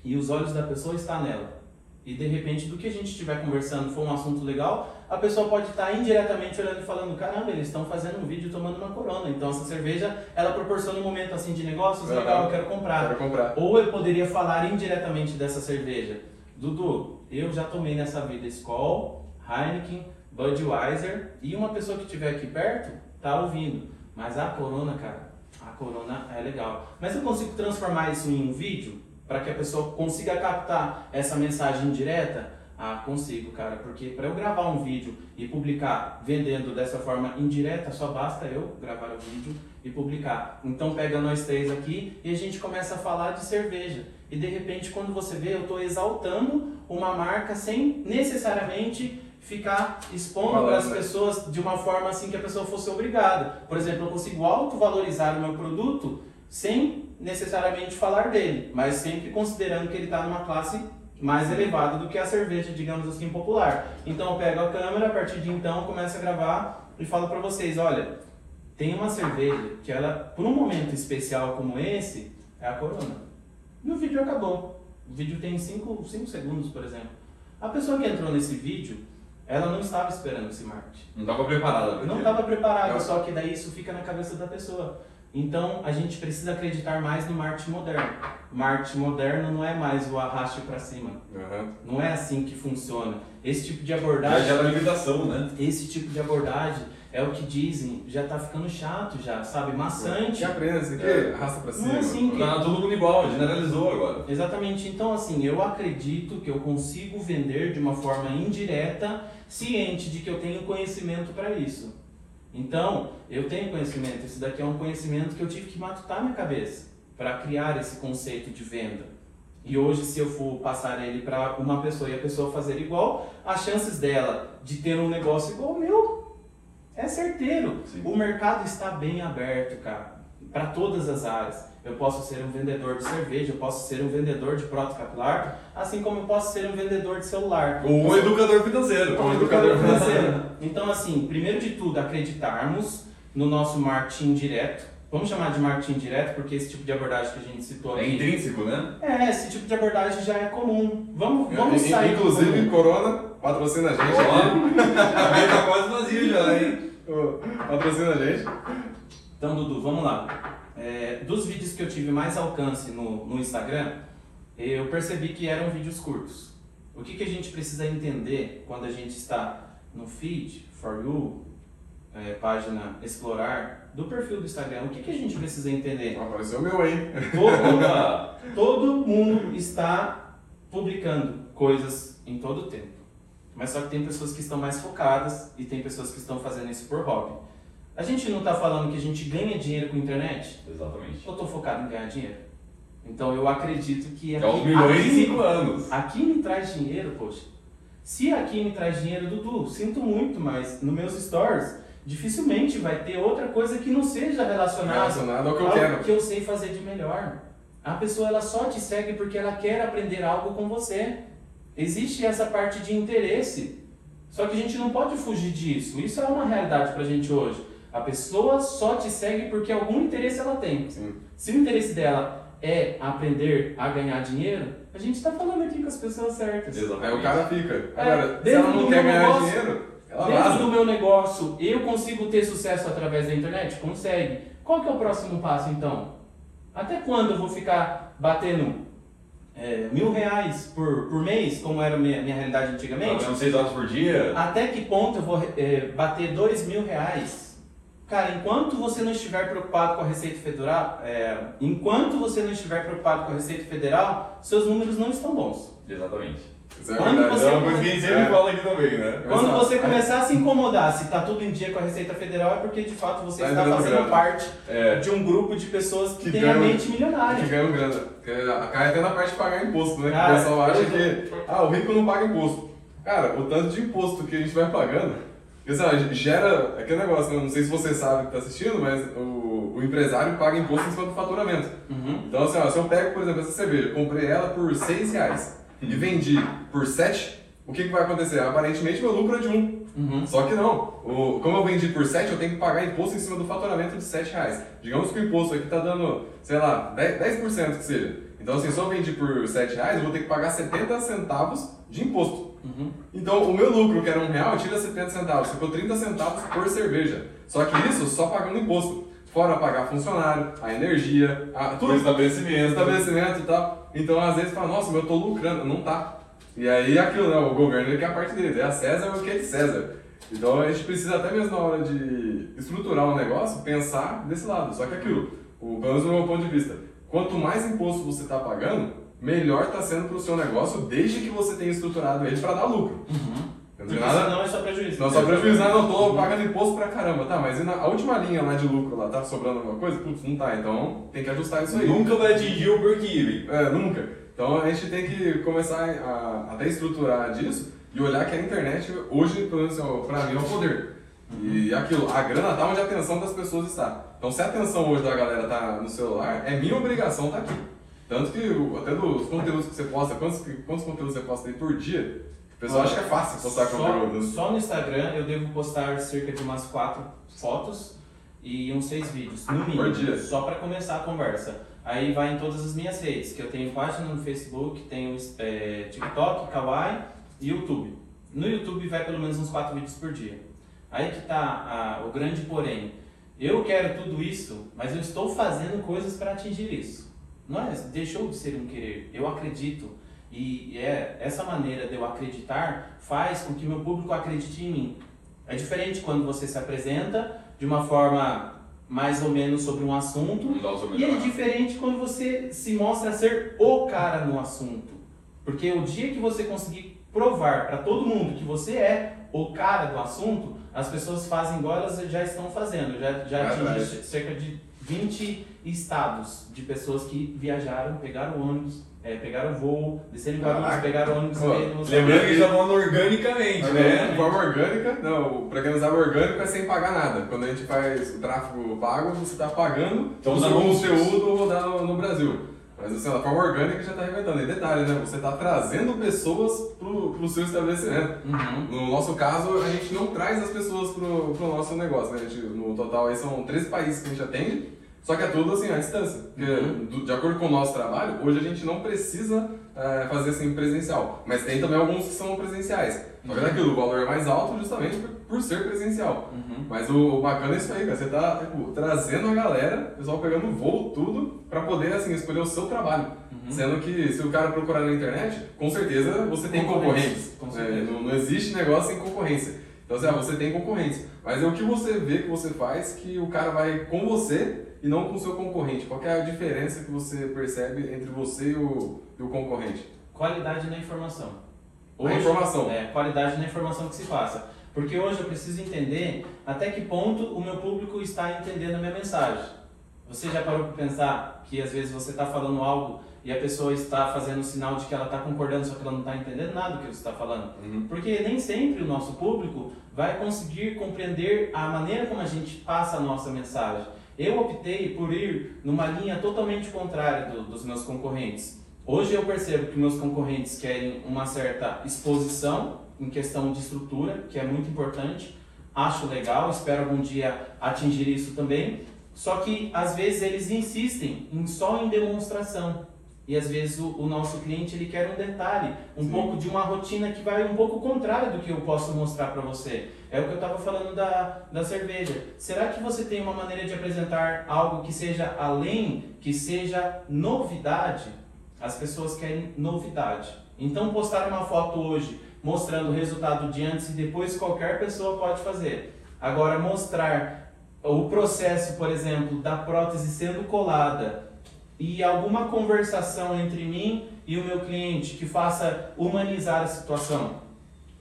E os olhos da pessoa estão nela. E de repente, do que a gente estiver conversando for um assunto legal, a pessoa pode estar indiretamente olhando e falando: caramba, eles estão fazendo um vídeo tomando uma corona. Então essa cerveja ela proporciona um momento assim de negócios Aham. legal, eu quero comprar. Quero comprar. Ou eu poderia falar indiretamente dessa cerveja. Dudu, eu já tomei nessa vida Skol, Heineken, Budweiser e uma pessoa que estiver aqui perto tá ouvindo. Mas a Corona, cara, a Corona é legal. Mas eu consigo transformar isso em um vídeo para que a pessoa consiga captar essa mensagem direta? Ah, consigo, cara, porque para eu gravar um vídeo e publicar vendendo dessa forma indireta, só basta eu gravar o vídeo e publicar. Então pega nós três aqui e a gente começa a falar de cerveja. E de repente, quando você vê, eu estou exaltando uma marca sem necessariamente ficar expondo para as né? pessoas de uma forma assim que a pessoa fosse obrigada. Por exemplo, eu consigo autovalorizar o meu produto sem necessariamente falar dele, mas sempre considerando que ele está numa classe mais elevada do que a cerveja, digamos assim, popular. Então eu pego a câmera, a partir de então começo a gravar e falo para vocês, olha, tem uma cerveja que ela, por um momento especial como esse, é a Corona. E o vídeo acabou. O vídeo tem 5 segundos, por exemplo. A pessoa que entrou nesse vídeo, ela não estava esperando esse marketing. Não estava preparada. Não estava preparada, Eu- só que daí isso fica na cabeça da pessoa. Então a gente precisa acreditar mais no marketing moderno. Marketing moderno não é mais o arraste para cima. Aham. Não é assim que funciona. Esse tipo de Já abordagem gera limitação, né? esse tipo de abordagem é o que dizem, já tá ficando chato já, sabe? Maçante. Que aprenda isso aqui, É. arrasta pra Não cima. é assim que- Tá todo mundo igual, generalizou agora. Exatamente. Então, assim, eu acredito que eu consigo vender de uma forma indireta, ciente de que eu tenho conhecimento para isso. Então, eu tenho conhecimento. Esse daqui é um conhecimento que eu tive que matutar na minha cabeça para criar esse conceito de venda. E hoje, se eu for passar ele para uma pessoa e a pessoa fazer igual, as chances dela de ter um negócio igual ao meu é certeiro. Sim. O mercado está bem aberto, cara, para todas as áreas. Eu posso ser um vendedor de cerveja, eu posso ser um vendedor de prótese capilar, assim como eu posso ser um vendedor de celular. Ou um educador financeiro. Ou um educador financeiro. Então, assim, primeiro de tudo, acreditarmos no nosso marketing direto. Vamos chamar de marketing direto, porque esse tipo de abordagem que a gente citou É aqui. intrínseco, né? É, esse tipo de abordagem já é comum. Vamos, É, vamos in- sair Inclusive. Corona patrocina a gente Ó, aqui. a tá quase vazio já, hein? Patrocina a gente. Então, Dudu, vamos lá. É, dos vídeos que eu tive mais alcance no, no Instagram, eu percebi que eram vídeos curtos. O que, que a gente precisa entender quando a gente está no feed, for you, é, página explorar, do perfil do Instagram? O que, que a gente precisa entender? Apareceu o meu aí. Todo, todo mundo está publicando coisas em todo o tempo. Mas só que tem pessoas que estão mais focadas e tem pessoas que estão fazendo isso por hobby. A gente não está falando que a gente ganha dinheiro com a internet? Exatamente. Eu estou focado em ganhar dinheiro. Então eu acredito que É os milhões em aqui, 5 anos. aqui me traz dinheiro, poxa. Se aqui me traz dinheiro, Dudu, sinto muito, mas nos meus stories dificilmente vai ter outra coisa que não seja relacionada Relacionado ao que eu quero. que eu sei fazer de melhor. A pessoa ela só te segue porque ela quer aprender algo com você. Existe essa parte de interesse. Só que a gente não pode fugir disso. Isso é uma realidade pra gente hoje. A pessoa só te segue porque algum interesse ela tem. Sim. Se o interesse dela é aprender a ganhar dinheiro, a gente está falando aqui com as pessoas certas. Exatamente. Aí o cara fica. É, Agora, se dentro ela do não quer meu ganhar negócio- dinheiro, ela Dentro vaza. do meu negócio, eu consigo ter sucesso através da internet? Consegue. Qual que é o próximo passo então? Até quando eu vou ficar batendo é, mil reais por, por mês, como era a minha, minha realidade antigamente? Trabalhando 6 horas por dia. Até que ponto eu vou é, bater dois mil reais? Cara, enquanto você não estiver preocupado com a Receita Federal, é, enquanto você não estiver preocupado com a Receita Federal, seus números não estão bons. Exatamente. Isso é Quando verdade. você- É uma coisa que a gente sempre É. fala aqui também, né? Quando Exato. você começar a se incomodar se está tudo em dia com a Receita Federal, é porque de fato você Tá está fazendo grana. parte É. de um grupo de pessoas que, Que tem ganham- a mente Que milionária. ganham grana. Porque a- cai até na parte de pagar imposto, né? Que Ah, o pessoal acha que ah, o rico não paga imposto. Cara, o tanto de imposto que a gente vai pagando, lá, gera aquele negócio, né? não sei se você sabe que está assistindo, mas o, o empresário paga imposto em cima do faturamento. Uhum. Então, assim, ó, se eu pego, por exemplo, essa cerveja, comprei ela por 6 reais e vendi por 7, o que, que vai acontecer? Aparentemente meu lucro é de 1. Uhum. Só que não. O, como eu vendi por 7, eu tenho que pagar imposto em cima do faturamento de 7 reais. Digamos que o imposto aqui tá dando, sei lá, 10%, 10% que seja. Então, assim, se eu vendi por 7 reais, eu vou ter que pagar 70 centavos de imposto. Uhum. Então, o meu lucro, que era um real, tira 70 centavos. Ficou 30 centavos por cerveja. Só que isso só pagando imposto. Fora pagar funcionário, a energia, a, tudo estabelecimento. estabelecimento e tal. Então, às vezes, fala, nossa, mas eu tô lucrando. Não tá. E aí, aquilo, né? O governo ele quer a parte dele. É a César o que é de César. Então, a gente precisa até mesmo na hora de estruturar um negócio, pensar desse lado. Só que aquilo, o, pelo menos do meu ponto de vista, quanto mais imposto você está pagando, melhor está sendo para o seu negócio, desde que você tenha estruturado ele para dar lucro. Uhum. Não tem nada... senão é só prejuízo. Não, só prejuízo, não, não, tô pagando imposto pra caramba, tá, mas e na, a última linha lá de lucro lá, tá sobrando alguma coisa? Putz, não tá, então tem que ajustar isso aí. Nunca vai atingir o break-even. É, nunca. Então a gente tem que começar a, até estruturar disso e olhar que a internet hoje, pelo menos assim, pra mim, é o poder. E aquilo, a grana tá onde a atenção das pessoas está. Então se a atenção hoje da galera tá no celular, é minha obrigação tá aqui. Tanto que até dos conteúdos que você posta, quantos, quantos conteúdos você posta aí por dia, o pessoal acha que é fácil postar só, conteúdo. só no Instagram eu devo postar cerca de umas quatro fotos e uns seis vídeos, no mínimo. Por dia. Só para começar a conversa. Aí vai em todas as minhas redes, que eu tenho página no Facebook, tenho é, TikTok, Kawaii e YouTube. No YouTube vai pelo menos uns quatro vídeos por dia. Aí que tá a- o grande porém. Eu quero tudo isso, mas eu estou fazendo coisas para atingir isso. Não é, deixou de ser um querer. Eu acredito. E é essa maneira de eu acreditar faz com que meu público acredite em mim. É diferente quando você se apresenta de uma forma mais ou menos sobre um assunto. E é diferente quando você se mostra ser o cara no assunto. Porque o dia que você conseguir provar para todo mundo que você é o cara do assunto, as pessoas fazem igual elas já estão fazendo. Já, já atingi verdade. cerca de 20 estados de pessoas que viajaram, pegaram ônibus, é, pegaram voo, desceram em Guarulhos, Caraca. pegaram ônibus Pô, mesmo. Lembrando que tá falando organicamente, né? De forma orgânica, não, pra quem não sabe, orgânico é sem pagar nada. Quando a gente faz o tráfego pago, você tá pagando Então, o conteúdo rodar no, no Brasil. Mas assim, da forma orgânica já tá arrebentando. E detalhe, né? Você tá trazendo pessoas pro, pro seu estabelecimento. Uhum. No nosso caso, a gente não traz as pessoas pro, pro nosso negócio, né? Gente, no total aí são 13 países que a gente atende, só que é tudo assim, à distância. Porque, Uhum. de acordo com o nosso trabalho, hoje a gente não precisa é, fazer assim presencial. Mas tem também alguns que são presenciais. Só que Uhum. daquilo, o valor é mais alto justamente por, por ser presencial. Uhum. Mas o, o bacana é isso aí, cara. Você tá tipo, trazendo a galera, o pessoal pegando voo, tudo, pra poder assim, escolher o seu trabalho. Uhum. Sendo que se o cara procurar na internet, com certeza você tem Concorrentes, concorrentes. É, não, não existe negócio sem concorrência. Então, assim, ah, você tem concorrência. Mas é o que você vê que você faz que o cara vai com você e não com o seu concorrente. Qual é a diferença que você percebe entre você e o, e o concorrente? Qualidade na informação. Na informação. É, qualidade na informação que se passa. Porque hoje eu preciso entender até que ponto o meu público está entendendo a minha mensagem. Você já parou para pensar que às vezes você está falando algo e a pessoa está fazendo sinal de que ela está concordando, só que ela não está entendendo nada do que você está falando? Uhum. Porque nem sempre o nosso público vai conseguir compreender a maneira como a gente passa a nossa mensagem. Eu optei por ir numa linha totalmente contrária do- dos meus concorrentes. Hoje eu percebo que meus concorrentes querem uma certa exposição em questão de estrutura, que é muito importante. Acho legal, espero algum dia atingir isso também. Só que às vezes eles insistem em só em demonstração. E às vezes o, o nosso cliente ele quer um detalhe, um Sim. pouco de uma rotina que vai um pouco contrária do que eu posso mostrar para você. É o que eu estava falando da, da cerveja. Será que você tem uma maneira de apresentar algo que seja além, que seja novidade? As pessoas querem novidade. Então postar uma foto hoje mostrando o resultado de antes e depois qualquer pessoa pode fazer. Agora mostrar o processo, por exemplo, da prótese sendo colada e alguma conversação entre mim e o meu cliente que faça humanizar a situação.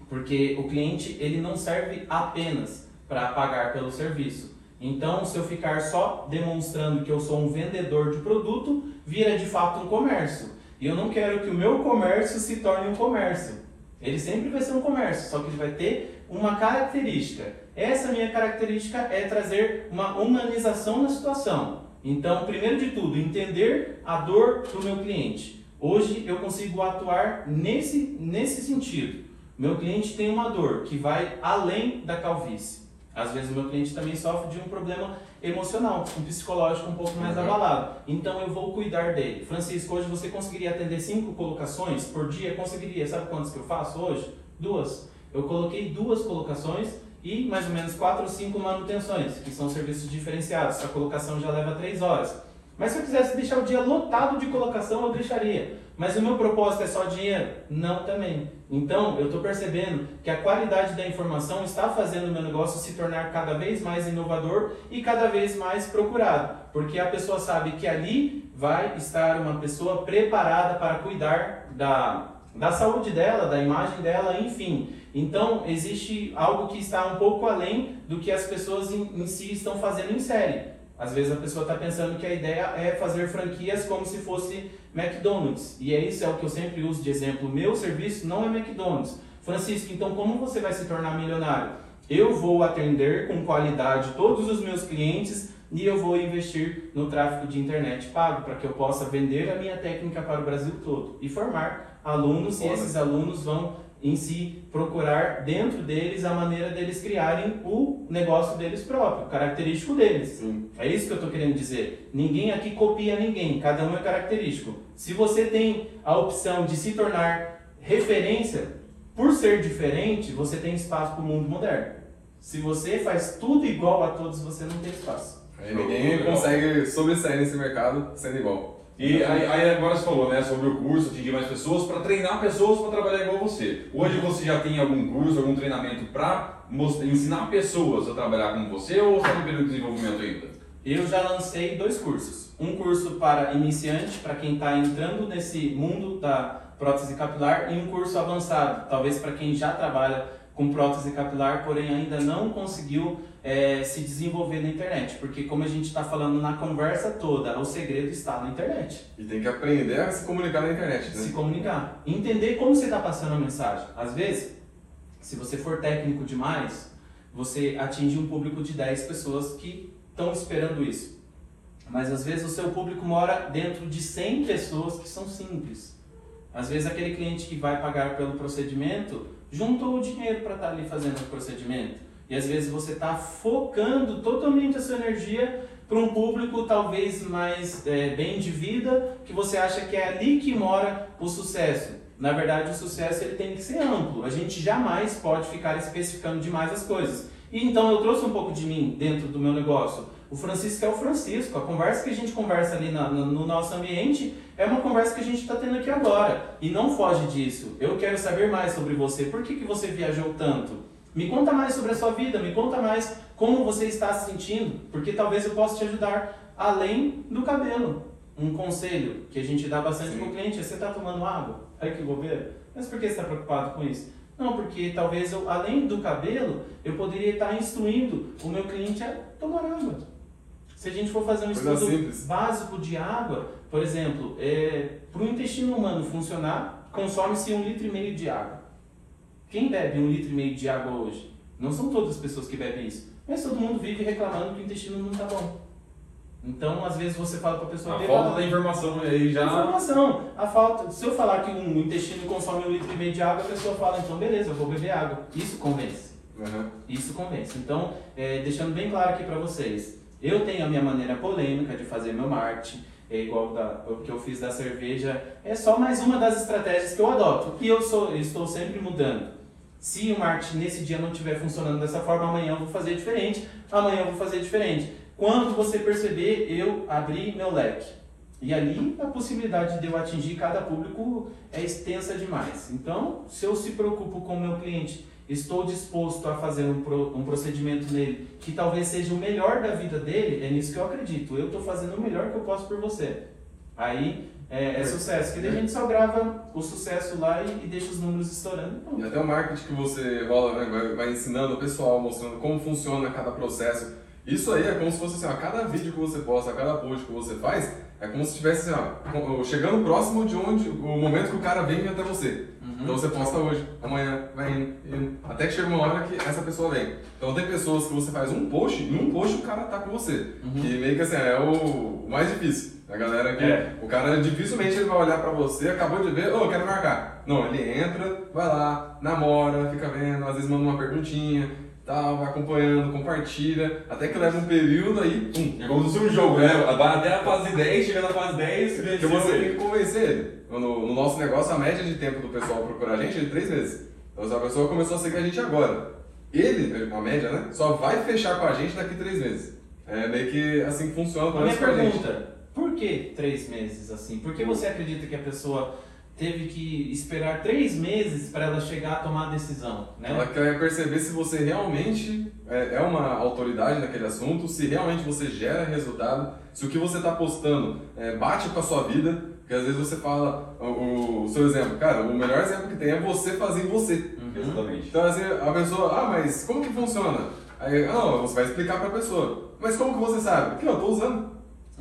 Porque o cliente ele não serve apenas para pagar pelo serviço. Então, se eu ficar só demonstrando que eu sou um vendedor de produto, vira de fato um comércio. E eu não quero que o meu comércio se torne um comércio. Ele sempre vai ser um comércio, só que ele vai ter uma característica. Essa minha característica é trazer uma humanização na situação. Então, primeiro de tudo, entender a dor do meu cliente. Hoje eu consigo atuar nesse, nesse sentido. Meu cliente tem uma dor que vai além da calvície. Às vezes o meu cliente também sofre de um problema emocional, um psicológico um pouco mais Uhum. abalado. Então eu vou cuidar dele. Francisco, hoje você conseguiria atender cinco colocações por dia? Conseguiria. Sabe quantas que eu faço hoje? Duas. Eu coloquei duas colocações e mais ou menos quatro ou cinco manutenções, que são serviços diferenciados. A colocação já leva três horas. Mas se eu quisesse deixar o dia lotado de colocação, eu deixaria. Mas o meu propósito é só dinheiro? Não também. Então, eu estou percebendo que a qualidade da informação está fazendo o meu negócio se tornar cada vez mais inovador e cada vez mais procurado. Porque a pessoa sabe que ali vai estar uma pessoa preparada para cuidar da, da saúde dela, da imagem dela, enfim. Então, existe algo que está um pouco além do que as pessoas em, em si estão fazendo em série. Às vezes a pessoa está pensando que a ideia é fazer franquias como se fosse McDonald's. E é isso é o que eu sempre uso de exemplo. Meu serviço não é McDonald's. Francisco, então como você vai se tornar milionário? Eu vou atender com qualidade todos os meus clientes e eu vou investir no tráfego de internet pago para que eu possa vender a minha técnica para o Brasil todo e formar alunos e Foda. esses alunos vão em si procurar dentro deles a maneira deles criarem o negócio deles próprio, característico deles. Sim. É isso que eu estou querendo dizer. Ninguém aqui copia ninguém, cada um é característico. Se você tem a opção de se tornar referência, por ser diferente, você tem espaço para o mundo moderno. Se você faz tudo igual a todos, você não tem espaço. Aí ninguém consegue sobressair nesse mercado sendo igual. E aí, aí agora você falou né, sobre o curso, atingir mais pessoas, para treinar pessoas para trabalhar igual você. Hoje você já tem algum curso, algum treinamento para ensinar pessoas a trabalhar com você ou está no período de desenvolvimento ainda? Eu já lancei dois cursos. Um curso para iniciante, para quem está entrando nesse mundo da prótese capilar, e um curso avançado, talvez para quem já trabalha com prótese capilar, porém ainda não conseguiu eh, se desenvolver na internet. Porque, como a gente está falando na conversa toda, o segredo está na internet. E tem que aprender a se comunicar na internet, né? Se comunicar. Entender como você está passando a mensagem. Às vezes, se você for técnico demais, você atinge um público de 10 pessoas que estão esperando isso. Mas às vezes o seu público mora dentro de 100 pessoas que são simples. Às vezes aquele cliente que vai pagar pelo procedimento juntou o dinheiro para estar ali fazendo o procedimento. E às vezes você está focando totalmente a sua energia para um público talvez mais é, bem de vida, que você acha que é ali que mora o sucesso. Na verdade, o sucesso ele tem que ser amplo. A gente jamais pode ficar especificando demais as coisas. E então eu trouxe um pouco de mim dentro do meu negócio. O Francisco é o Francisco. A conversa que a gente conversa ali na- no, no nosso ambiente é uma conversa que a gente está tendo aqui agora. E não foge disso. Eu quero saber mais sobre você. Por que, que você viajou tanto? Me conta mais sobre a sua vida, me conta mais como você está se sentindo, porque talvez eu possa te ajudar além do cabelo. Um conselho que a gente dá bastante para o cliente é: você está tomando água? Aí que bobeira. Mas por que você está preocupado com isso? Não, porque talvez eu, além do cabelo, eu poderia estar instruindo o meu cliente a tomar água. Se a gente for fazer um estudo simples. básico de água, por exemplo, é, para o intestino humano funcionar, consome-se um litro e meio de água. Quem bebe um litro e meio de água hoje? Não são todas as pessoas que bebem isso. Mas todo mundo vive reclamando que o intestino não está bom. Então, às vezes você fala para a pessoa... A "Beba falta água". da informação aí já. Informação. A falta. Se eu falar que um intestino consome um litro e meio de água, a pessoa fala, então beleza, eu vou beber água. Isso convence. Uhum. Isso convence. Então, é, deixando bem claro aqui para vocês, eu tenho a minha maneira polêmica de fazer meu marketing, é igual da, o que eu fiz da cerveja, é só mais uma das estratégias que eu adoto. E eu, sou, eu estou sempre mudando. Se o marketing nesse dia não estiver funcionando dessa forma, amanhã eu vou fazer diferente, amanhã eu vou fazer diferente. Quando você perceber, eu abri meu leque. E ali a possibilidade de eu atingir cada público é extensa demais. Então, se eu se preocupo com o meu cliente, estou disposto a fazer um, pro- um procedimento nele que talvez seja o melhor da vida dele, é nisso que eu acredito. Eu estou fazendo o melhor que eu posso por você. Aí é, é sucesso. Que daí a gente só grava o sucesso lá e, e deixa os números estourando. E até o marketing que você rola, né, vai, vai ensinando o pessoal, mostrando como funciona cada processo. Isso aí é como se fosse assim, ó, cada vídeo que você posta, cada post que você faz, é como se estivesse assim, ó, chegando próximo de onde o momento que o cara vem até você. Então você posta hoje, amanhã, vai indo, indo, até que chega uma hora que essa pessoa vem. Então tem pessoas que você faz um post, e um post o cara tá com você. Que meio que assim, é o mais difícil. A galera que. É. O cara dificilmente ele vai olhar pra você, acabou de ver, ô, eu quero marcar. Não, ele entra, vai lá, namora, fica vendo, às vezes manda uma perguntinha, tal, vai acompanhando, compartilha, até que leva um período aí, pum. É como se fosse um jogo, né? Vai até a fase 10, chega na fase 10, Porque venceu você tem que convencer ele. No, no nosso negócio, a média de tempo do pessoal procurar a gente é de três meses. Então, se a pessoa começou a seguir a gente agora, ele, a média, né, só vai fechar com a gente daqui três meses. É meio que assim que funciona, A pelo menos com a gente. Por que três meses assim? Por que você acredita que a pessoa teve que esperar três meses para ela chegar a tomar a decisão? Né? Ela quer perceber se você realmente é, é uma autoridade naquele assunto, se realmente você gera resultado, se o que você está postando é, bate com a sua vida. Porque às vezes você fala, o, o seu exemplo, cara, o melhor exemplo que tem é você fazer em você. Uhum. Exatamente. Então assim, a pessoa, ah, mas como que funciona? Aí, ah, não, você vai explicar pra pessoa. Mas como que você sabe? Porque eu tô usando.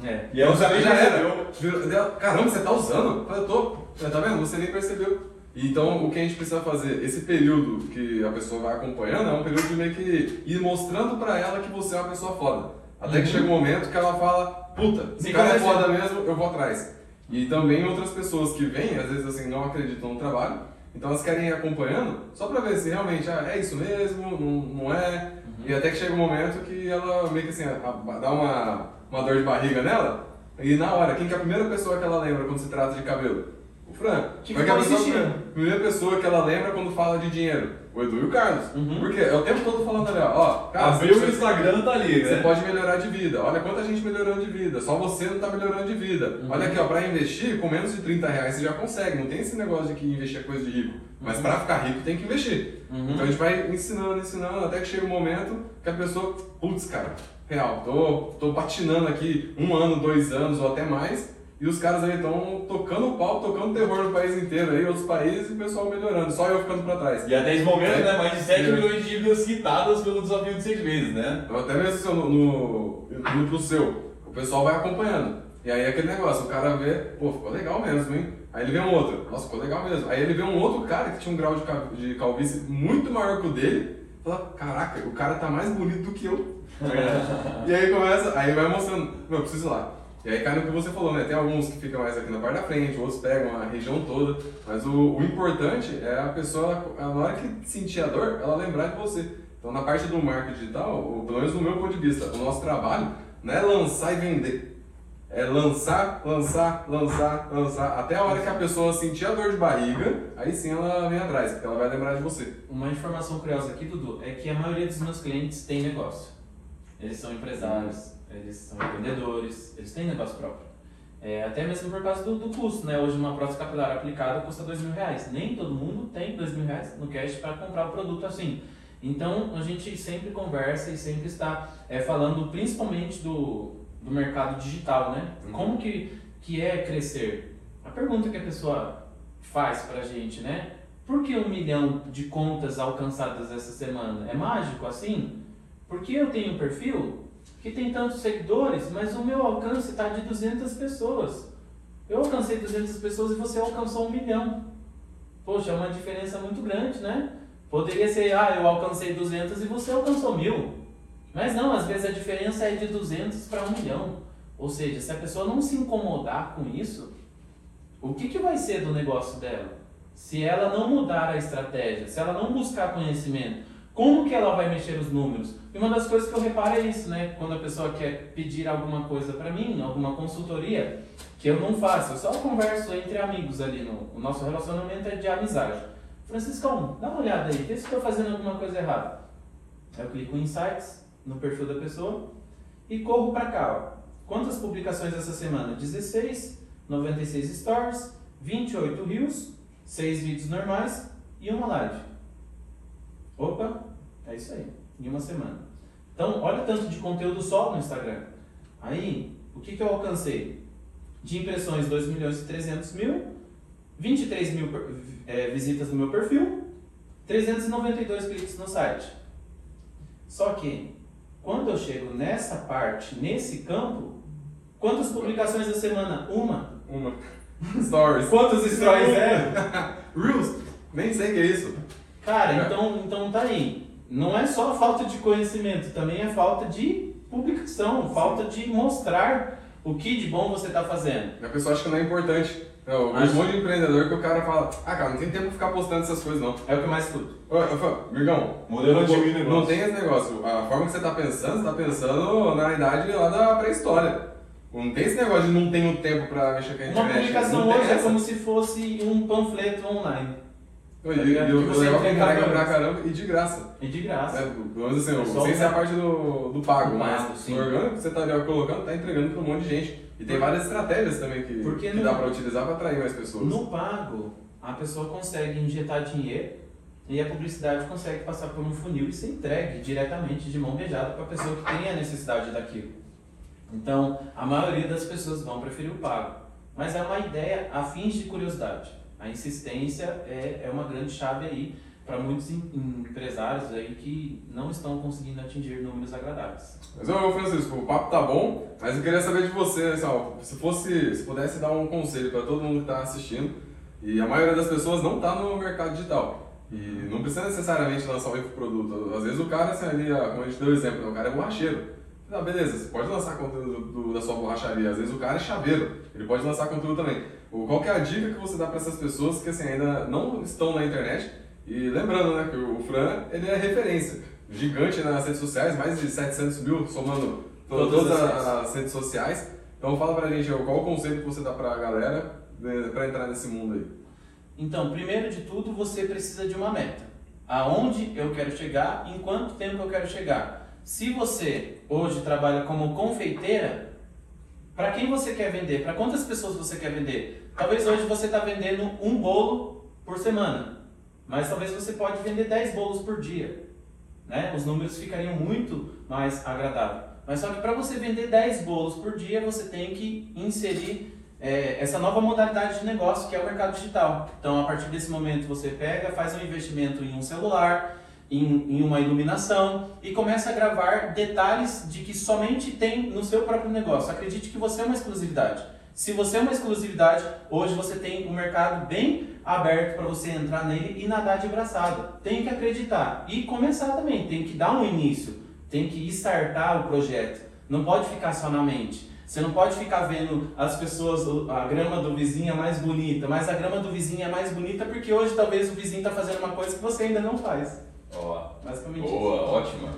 É. E ela Então, também já já era. Caramba, você tá usando? Eu falei, eu tô. Ela, Tá vendo? Você nem percebeu. Então, o que a gente precisa fazer, esse período que a pessoa vai acompanhando, é um período de meio que ir mostrando pra ela que você é uma pessoa foda. Até que Uhum. chega um momento que ela fala, puta, esse Me cara é foda mesmo, eu vou atrás. E também outras pessoas que vêm, às vezes assim, não acreditam no trabalho, então elas querem ir acompanhando só pra ver se realmente ah, é isso mesmo, não, não é. E até que chega um momento que ela meio que assim, a- a- dá uma, uma dor de barriga nela, e na hora, quem que é a primeira pessoa que ela lembra quando se trata de cabelo? O Fran. Que Porque a ficou pessoa, insistindo. a primeira pessoa que ela lembra quando fala de dinheiro. O Edu e o Carlos. Uhum. Por quê? É o tempo todo falando ali, ó. cara, Abriu você- o Instagram, tá ali, Você né? pode melhorar de vida. Olha quanta gente melhorando de vida. Só você não está melhorando de vida. Uhum. Olha aqui, ó, para investir, com menos de 30 reais você já consegue. Não tem esse negócio de que investir é coisa de rico. Mas Uhum. para ficar rico tem que investir. Uhum. Então a gente vai ensinando, ensinando, até que chega um momento que a pessoa, putz, cara, real, tô, tô patinando aqui um ano, dois anos ou até mais. E os caras aí estão tocando o pau, tocando terror no país inteiro aí, outros países e o pessoal melhorando. Só eu ficando para trás. E até esse momento, É. né? Mais de 7 É. milhões de dívidas quitadas pelo desafio de seis meses, né? Então, até mesmo eu no, no, no pro seu, o pessoal vai acompanhando. E aí aquele negócio, o cara vê, pô, ficou legal mesmo, hein? Aí ele vê um outro, nossa, ficou legal mesmo. Aí ele vê um outro cara que tinha um grau de calvície muito maior que o dele, fala, caraca, o cara tá mais bonito do que eu. e aí começa, aí vai mostrando, meu, eu preciso ir lá. E aí cai no que você falou, né? Tem alguns que ficam mais aqui na parte da frente, outros pegam a região toda. Mas o, o importante é a pessoa, na hora que sentir a dor, ela lembrar de você. Então na parte do marketing digital, pelo menos no meu ponto de vista, o nosso trabalho não é lançar e vender. É lançar, lançar, lançar, lançar, até a hora que a pessoa sentir a dor de barriga, aí sim ela vem atrás, porque ela vai lembrar de você. Uma informação curiosa aqui, Dudu, é que a maioria dos meus clientes tem negócio. Eles são empresários, eles são vendedores, eles têm negócio próprio. É, até mesmo por causa do, do custo, né? Hoje uma prótese capilar aplicada custa dois mil reais. Nem todo mundo tem dois mil reais no cash para comprar o produto assim. Então a gente sempre conversa e sempre está é, falando principalmente do, do mercado digital, né? Uhum. Como que, que é crescer? A pergunta que a pessoa faz pra gente, né? Por que um milhão de contas alcançadas essa semana? É mágico assim? Porque eu tenho um perfil que tem tantos seguidores, mas o meu alcance está de 200 pessoas. Eu alcancei 200 pessoas e você alcançou um milhão. Poxa, é uma diferença muito grande, né? Poderia ser, ah, eu alcancei 200 e você alcançou mil. Mas não, às vezes a diferença é de 200 para 1 milhão. Ou seja, se a pessoa não se incomodar com isso, o que, que vai ser do negócio dela? Se ela não mudar a estratégia, se ela não buscar conhecimento, como que ela vai mexer os números? E uma das coisas que eu reparo é isso, né? Quando a pessoa quer pedir alguma coisa para mim, alguma consultoria, que eu não faço, eu só converso entre amigos ali. No, o nosso relacionamento é de amizade. Franciscão, dá uma olhada aí, vê se estou fazendo alguma coisa errada. Eu clico em Insights, no perfil da pessoa, e corro para cá. Ó. Quantas publicações essa semana? 16, 96 stories, 28 reels, 6 vídeos normais e uma live. Opa, é isso aí, em uma semana. Então, olha o tanto de conteúdo só no Instagram. Aí, o que, que eu alcancei? De impressões, 2 milhões e 300 mil, 23 mil eh, visitas no meu perfil, 392 cliques no site. Só que, quando eu chego nessa parte, nesse campo, quantas publicações da semana? Uma. Uma. Stories. Quantos stories é? Reels. Nem sei o que é isso. Cara, então, então tá aí. Não é só falta de conhecimento, também é falta de publicação, falta de mostrar o que de bom você está fazendo. A pessoa acha que não é importante. Eu Acho. um monte de empreendedor que o cara fala, ah cara, não tem tempo pra ficar postando essas coisas não. É o que eu mais. Ô, Eu falo, Mirgão, Modelo não, de negócio. não tem esse negócio. A forma que você tá pensando, você tá pensando na idade lá da pré-história. Não tem esse negócio de não tenho tempo pra mexer com a internet. Uma publicação não hoje é como se fosse um panfleto online. E, tá e, e o Que você é entrega entrega pra caramba e de graça. E de graça. É, pelo menos assim, É eu só não sei o se é a parte do, do pago, Do mas pago, o orgânico que você tá colocando, tá entregando pra um monte de gente. E tem várias estratégias também que, Porque que no- dá pra utilizar pra atrair mais pessoas. No pago, a pessoa consegue injetar dinheiro e a publicidade consegue passar por um funil e ser entregue diretamente de mão beijada para a pessoa que tem a necessidade daquilo. Então, a maioria das pessoas vão preferir o pago. Mas é uma ideia a fins de curiosidade. A insistência é, é uma grande chave aí para muitos em- empresários aí que não estão conseguindo atingir números agradáveis. Mas ô Francisco, o papo tá bom, mas eu queria saber de você, ó, se fosse, se pudesse dar um conselho para todo mundo que tá assistindo, e a maioria das pessoas não tá no mercado digital. E não precisa necessariamente lançar um infoproduto. Às vezes o cara, assim, ali, como a gente deu o exemplo, né, o cara é borracheiro. Ah, beleza, você pode lançar conteúdo do- da sua borracharia. Às vezes o cara é chaveiro, ele pode lançar conteúdo também. Qual é a dica que você dá para essas pessoas que assim, ainda não estão na internet? E lembrando né, que o Fran ele é referência, gigante nas redes sociais, mais de 700 mil somando to- Todas todas as as, redes sociais. Então fala pra gente qual o conselho que você dá pra galera né, para entrar nesse mundo aí? Então, primeiro de tudo, você precisa de uma meta. Aonde eu quero chegar, em quanto tempo eu quero chegar. Se você hoje trabalha como confeiteira, para quem você quer vender? Para quantas pessoas você quer vender? Talvez hoje você está vendendo um bolo por semana, mas talvez você pode vender 10 bolos por dia. Né? Os números ficariam muito mais agradáveis. Mas só que para você vender 10 bolos por dia, você tem que inserir é, essa nova modalidade de negócio que é o mercado digital. Então, a partir desse momento, você pega, faz um investimento em um celular, em, em uma iluminação e começa a gravar detalhes de que somente tem no seu próprio negócio. Acredite que você é uma exclusividade. Se você é uma exclusividade, hoje você tem um mercado bem aberto para você entrar nele e nadar de braçada. Tem que acreditar e começar também, tem que dar um início, tem que startar o projeto. Não pode ficar só na mente. Você não pode ficar vendo as pessoas, a grama do vizinho é mais bonita, mas a grama do vizinho é mais bonita porque hoje talvez o vizinho está fazendo uma coisa que você ainda não faz. Ó, Basicamente boa, isso. ótima.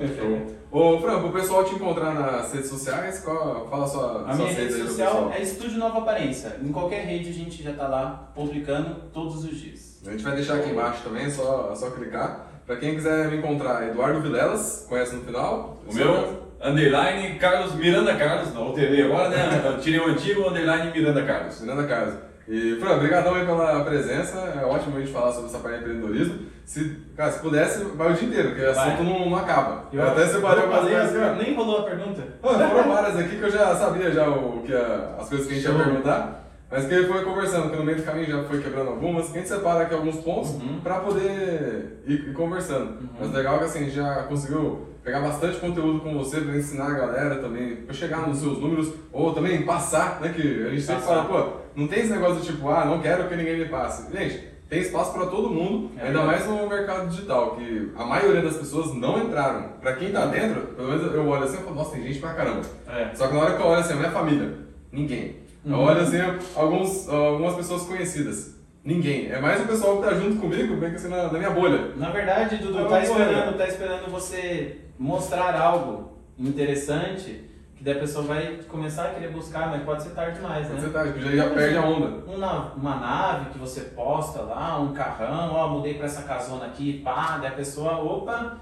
Ô, Franco, o pessoal te encontrar nas redes sociais, qual, fala a sua, A minha rede pro social é Estúdio Nova Aparência. Em qualquer rede a gente já está lá publicando todos os dias. A gente vai deixar aqui embaixo também, é só, é só clicar. Pra quem quiser me encontrar, Eduardo Vilelas, conhece no final? O meu, underline Carlos Miranda Carlos, não alterei agora, né? Eu tirei o antigo, underline Miranda Carlos. Miranda Casa. E, Fran, obrigadão aí pela presença. É ótimo a gente falar sobre essa parte de empreendedorismo. Se, cara, se pudesse, vai o dia inteiro, porque o assunto não, não acaba. Eu, até separei eu algumas coisas. Nem rolou a pergunta? Mano, foram várias aqui que eu já sabia já o que a- as coisas que a gente ia Show. perguntar. Mas que ele foi conversando, que no meio do caminho já foi quebrando algumas, a gente separa aqui alguns pontos Uhum. pra poder ir, ir conversando. Uhum. Mas legal que assim, a gente já conseguiu pegar bastante conteúdo com você pra ensinar a galera também, pra chegar nos seus números, ou também passar, né? Que a gente sempre Passar. fala, pô, não tem esse negócio do tipo, ah, não quero que ninguém me passe. Gente, tem espaço pra todo mundo, É ainda verdade. mais no mercado digital, que a maioria das pessoas não entraram. Pra quem tá dentro, pelo menos eu olho assim e falo, nossa, tem gente pra caramba. É. Só que na hora que eu olho assim, a minha família, ninguém. Eu Uhum. olho assim, alguns, algumas pessoas conhecidas, ninguém. É mais o pessoal que tá junto comigo, bem que assim, na, na minha bolha. Na verdade, Dudu, Ah, tá boa, esperando, tá esperando você mostrar algo interessante que daí a pessoa vai começar a querer buscar, mas pode ser tarde demais, né? Você tá, tipo, já, já perde a onda. Uma, uma nave que você posta lá, um carrão, ó, mudei pra essa casona aqui, pá, daí a pessoa, opa,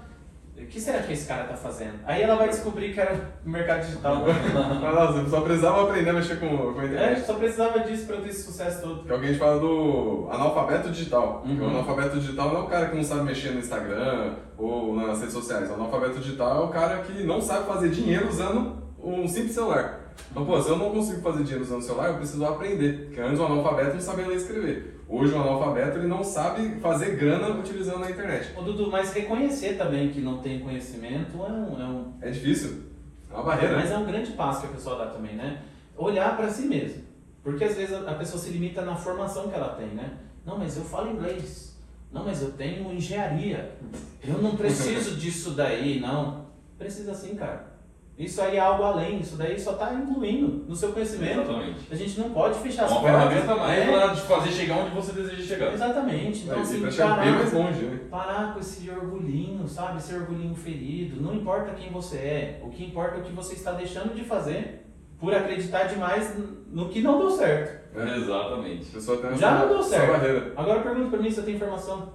o que será que esse cara tá fazendo? Aí ela vai descobrir que era mercado digital. Nossa, só precisava aprender a mexer com, com a é, internet. só precisava disso pra eu ter esse sucesso todo. Que é o que a gente fala do analfabeto digital. Uhum. O analfabeto digital não é o cara que não sabe mexer no Instagram ou nas redes sociais. O analfabeto digital é o cara que não sabe fazer dinheiro usando um simples celular. Então, pô, se eu não consigo fazer dinheiro usando o celular, eu preciso aprender. Porque antes o analfabeto não sabia ler e escrever. Hoje o analfabeto ele não sabe fazer grana utilizando a internet. Ô Dudu, mas reconhecer também que não tem conhecimento é um, é um É difícil. É uma barreira. Mas é um grande passo que a pessoa dá também, né? Olhar para si mesmo. Porque às vezes a a pessoa se limita na formação que ela tem, né? Não, mas eu falo inglês. Não, mas eu tenho engenharia. Eu não preciso disso daí, não. Precisa sim, cara. Isso aí é algo além, isso daí só está incluindo no seu conhecimento. Exatamente. A gente não pode fechar É as uma portas. ferramenta mais É, te fazer chegar onde você deseja chegar. Exatamente. Então, Vai assim, chegar bem parar, mais longe, né? parar com esse orgulhinho, sabe? Esse orgulhinho ferido. Não importa quem você é. O que importa é o que você está deixando de fazer por acreditar demais no que não deu certo. É. Exatamente. Já não deu certo. Agora pergunta pra mim se eu tenho informação.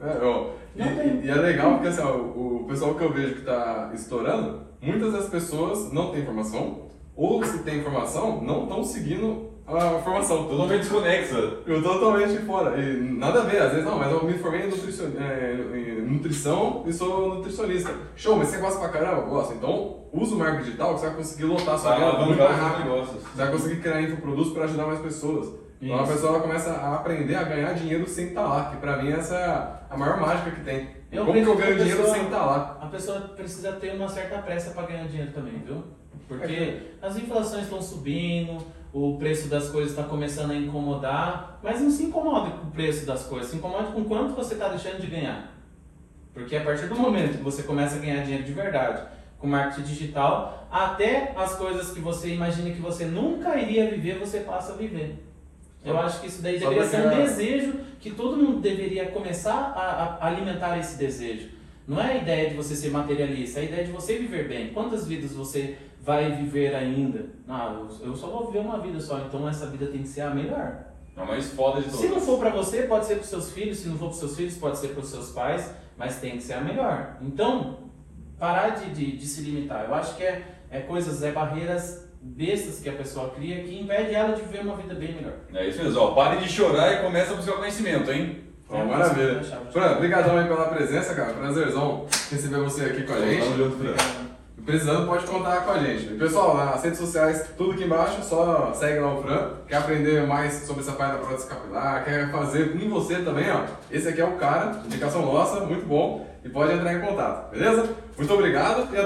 É, ó, e, Não tem. e é legal porque assim, ó, o pessoal que eu vejo que está estourando, muitas das pessoas não têm informação, ou se tem informação, não estão seguindo a formação. Totalmente desconexa. Eu totalmente fora. E nada a ver, às vezes, não, mas eu me formei em, nutricion... é, em nutrição e sou nutricionista. Show, mas você gosta pra caramba? Gosto. Então, usa o marketing digital que você vai conseguir lotar sua Vai agenda muito mais rápido. negócios. Você vai conseguir criar infoprodutos para ajudar mais pessoas. Então a pessoa começa a aprender a ganhar dinheiro sem estar lá, que pra mim essa é a maior mágica que tem. Eu Como que eu ganho dinheiro pessoa- sem estar lá? A pessoa precisa ter uma certa pressa para ganhar dinheiro também, viu? Porque as inflações estão subindo, o preço das coisas está começando a incomodar, mas não se incomode com o preço das coisas, se incomode com quanto você está deixando de ganhar. Porque a partir do momento que você começa a ganhar dinheiro de verdade com marketing digital, até as coisas que você imagina que você nunca iria viver, você passa a viver. Eu Só- acho que isso daí deveria ser um desejo que todo mundo deveria começar a, a alimentar esse desejo. Não é a ideia de você ser materialista, é a ideia de você viver bem. Quantas vidas você vai viver ainda. Ah, eu, só vou viver uma vida só, então essa vida tem que ser a melhor. A mais foda de todas. Se não for pra você, pode ser pros seus filhos, se não for pros seus filhos, pode ser pros seus pais, mas tem que ser a melhor. Então, parar de, de, de se limitar. Eu acho que é, é coisas, é barreiras bestas que a pessoa cria que impede ela de viver uma vida bem melhor. É isso mesmo, ó. Pare de chorar e começa a buscar conhecimento, hein? Ó, maravilha. Fran, obrigadão aí pela presença, cara. Prazerzão receber você aqui com a gente. Tamo junto, Fran. Precisando, pode contar com a gente. E, pessoal, nas redes sociais, tudo aqui embaixo, só segue lá o Fran. Quer aprender mais sobre essa parte da prótese capilar, quer fazer em você também, ó. Esse aqui é o cara, indicação nossa, muito bom. E pode entrar em contato, beleza? Muito obrigado e até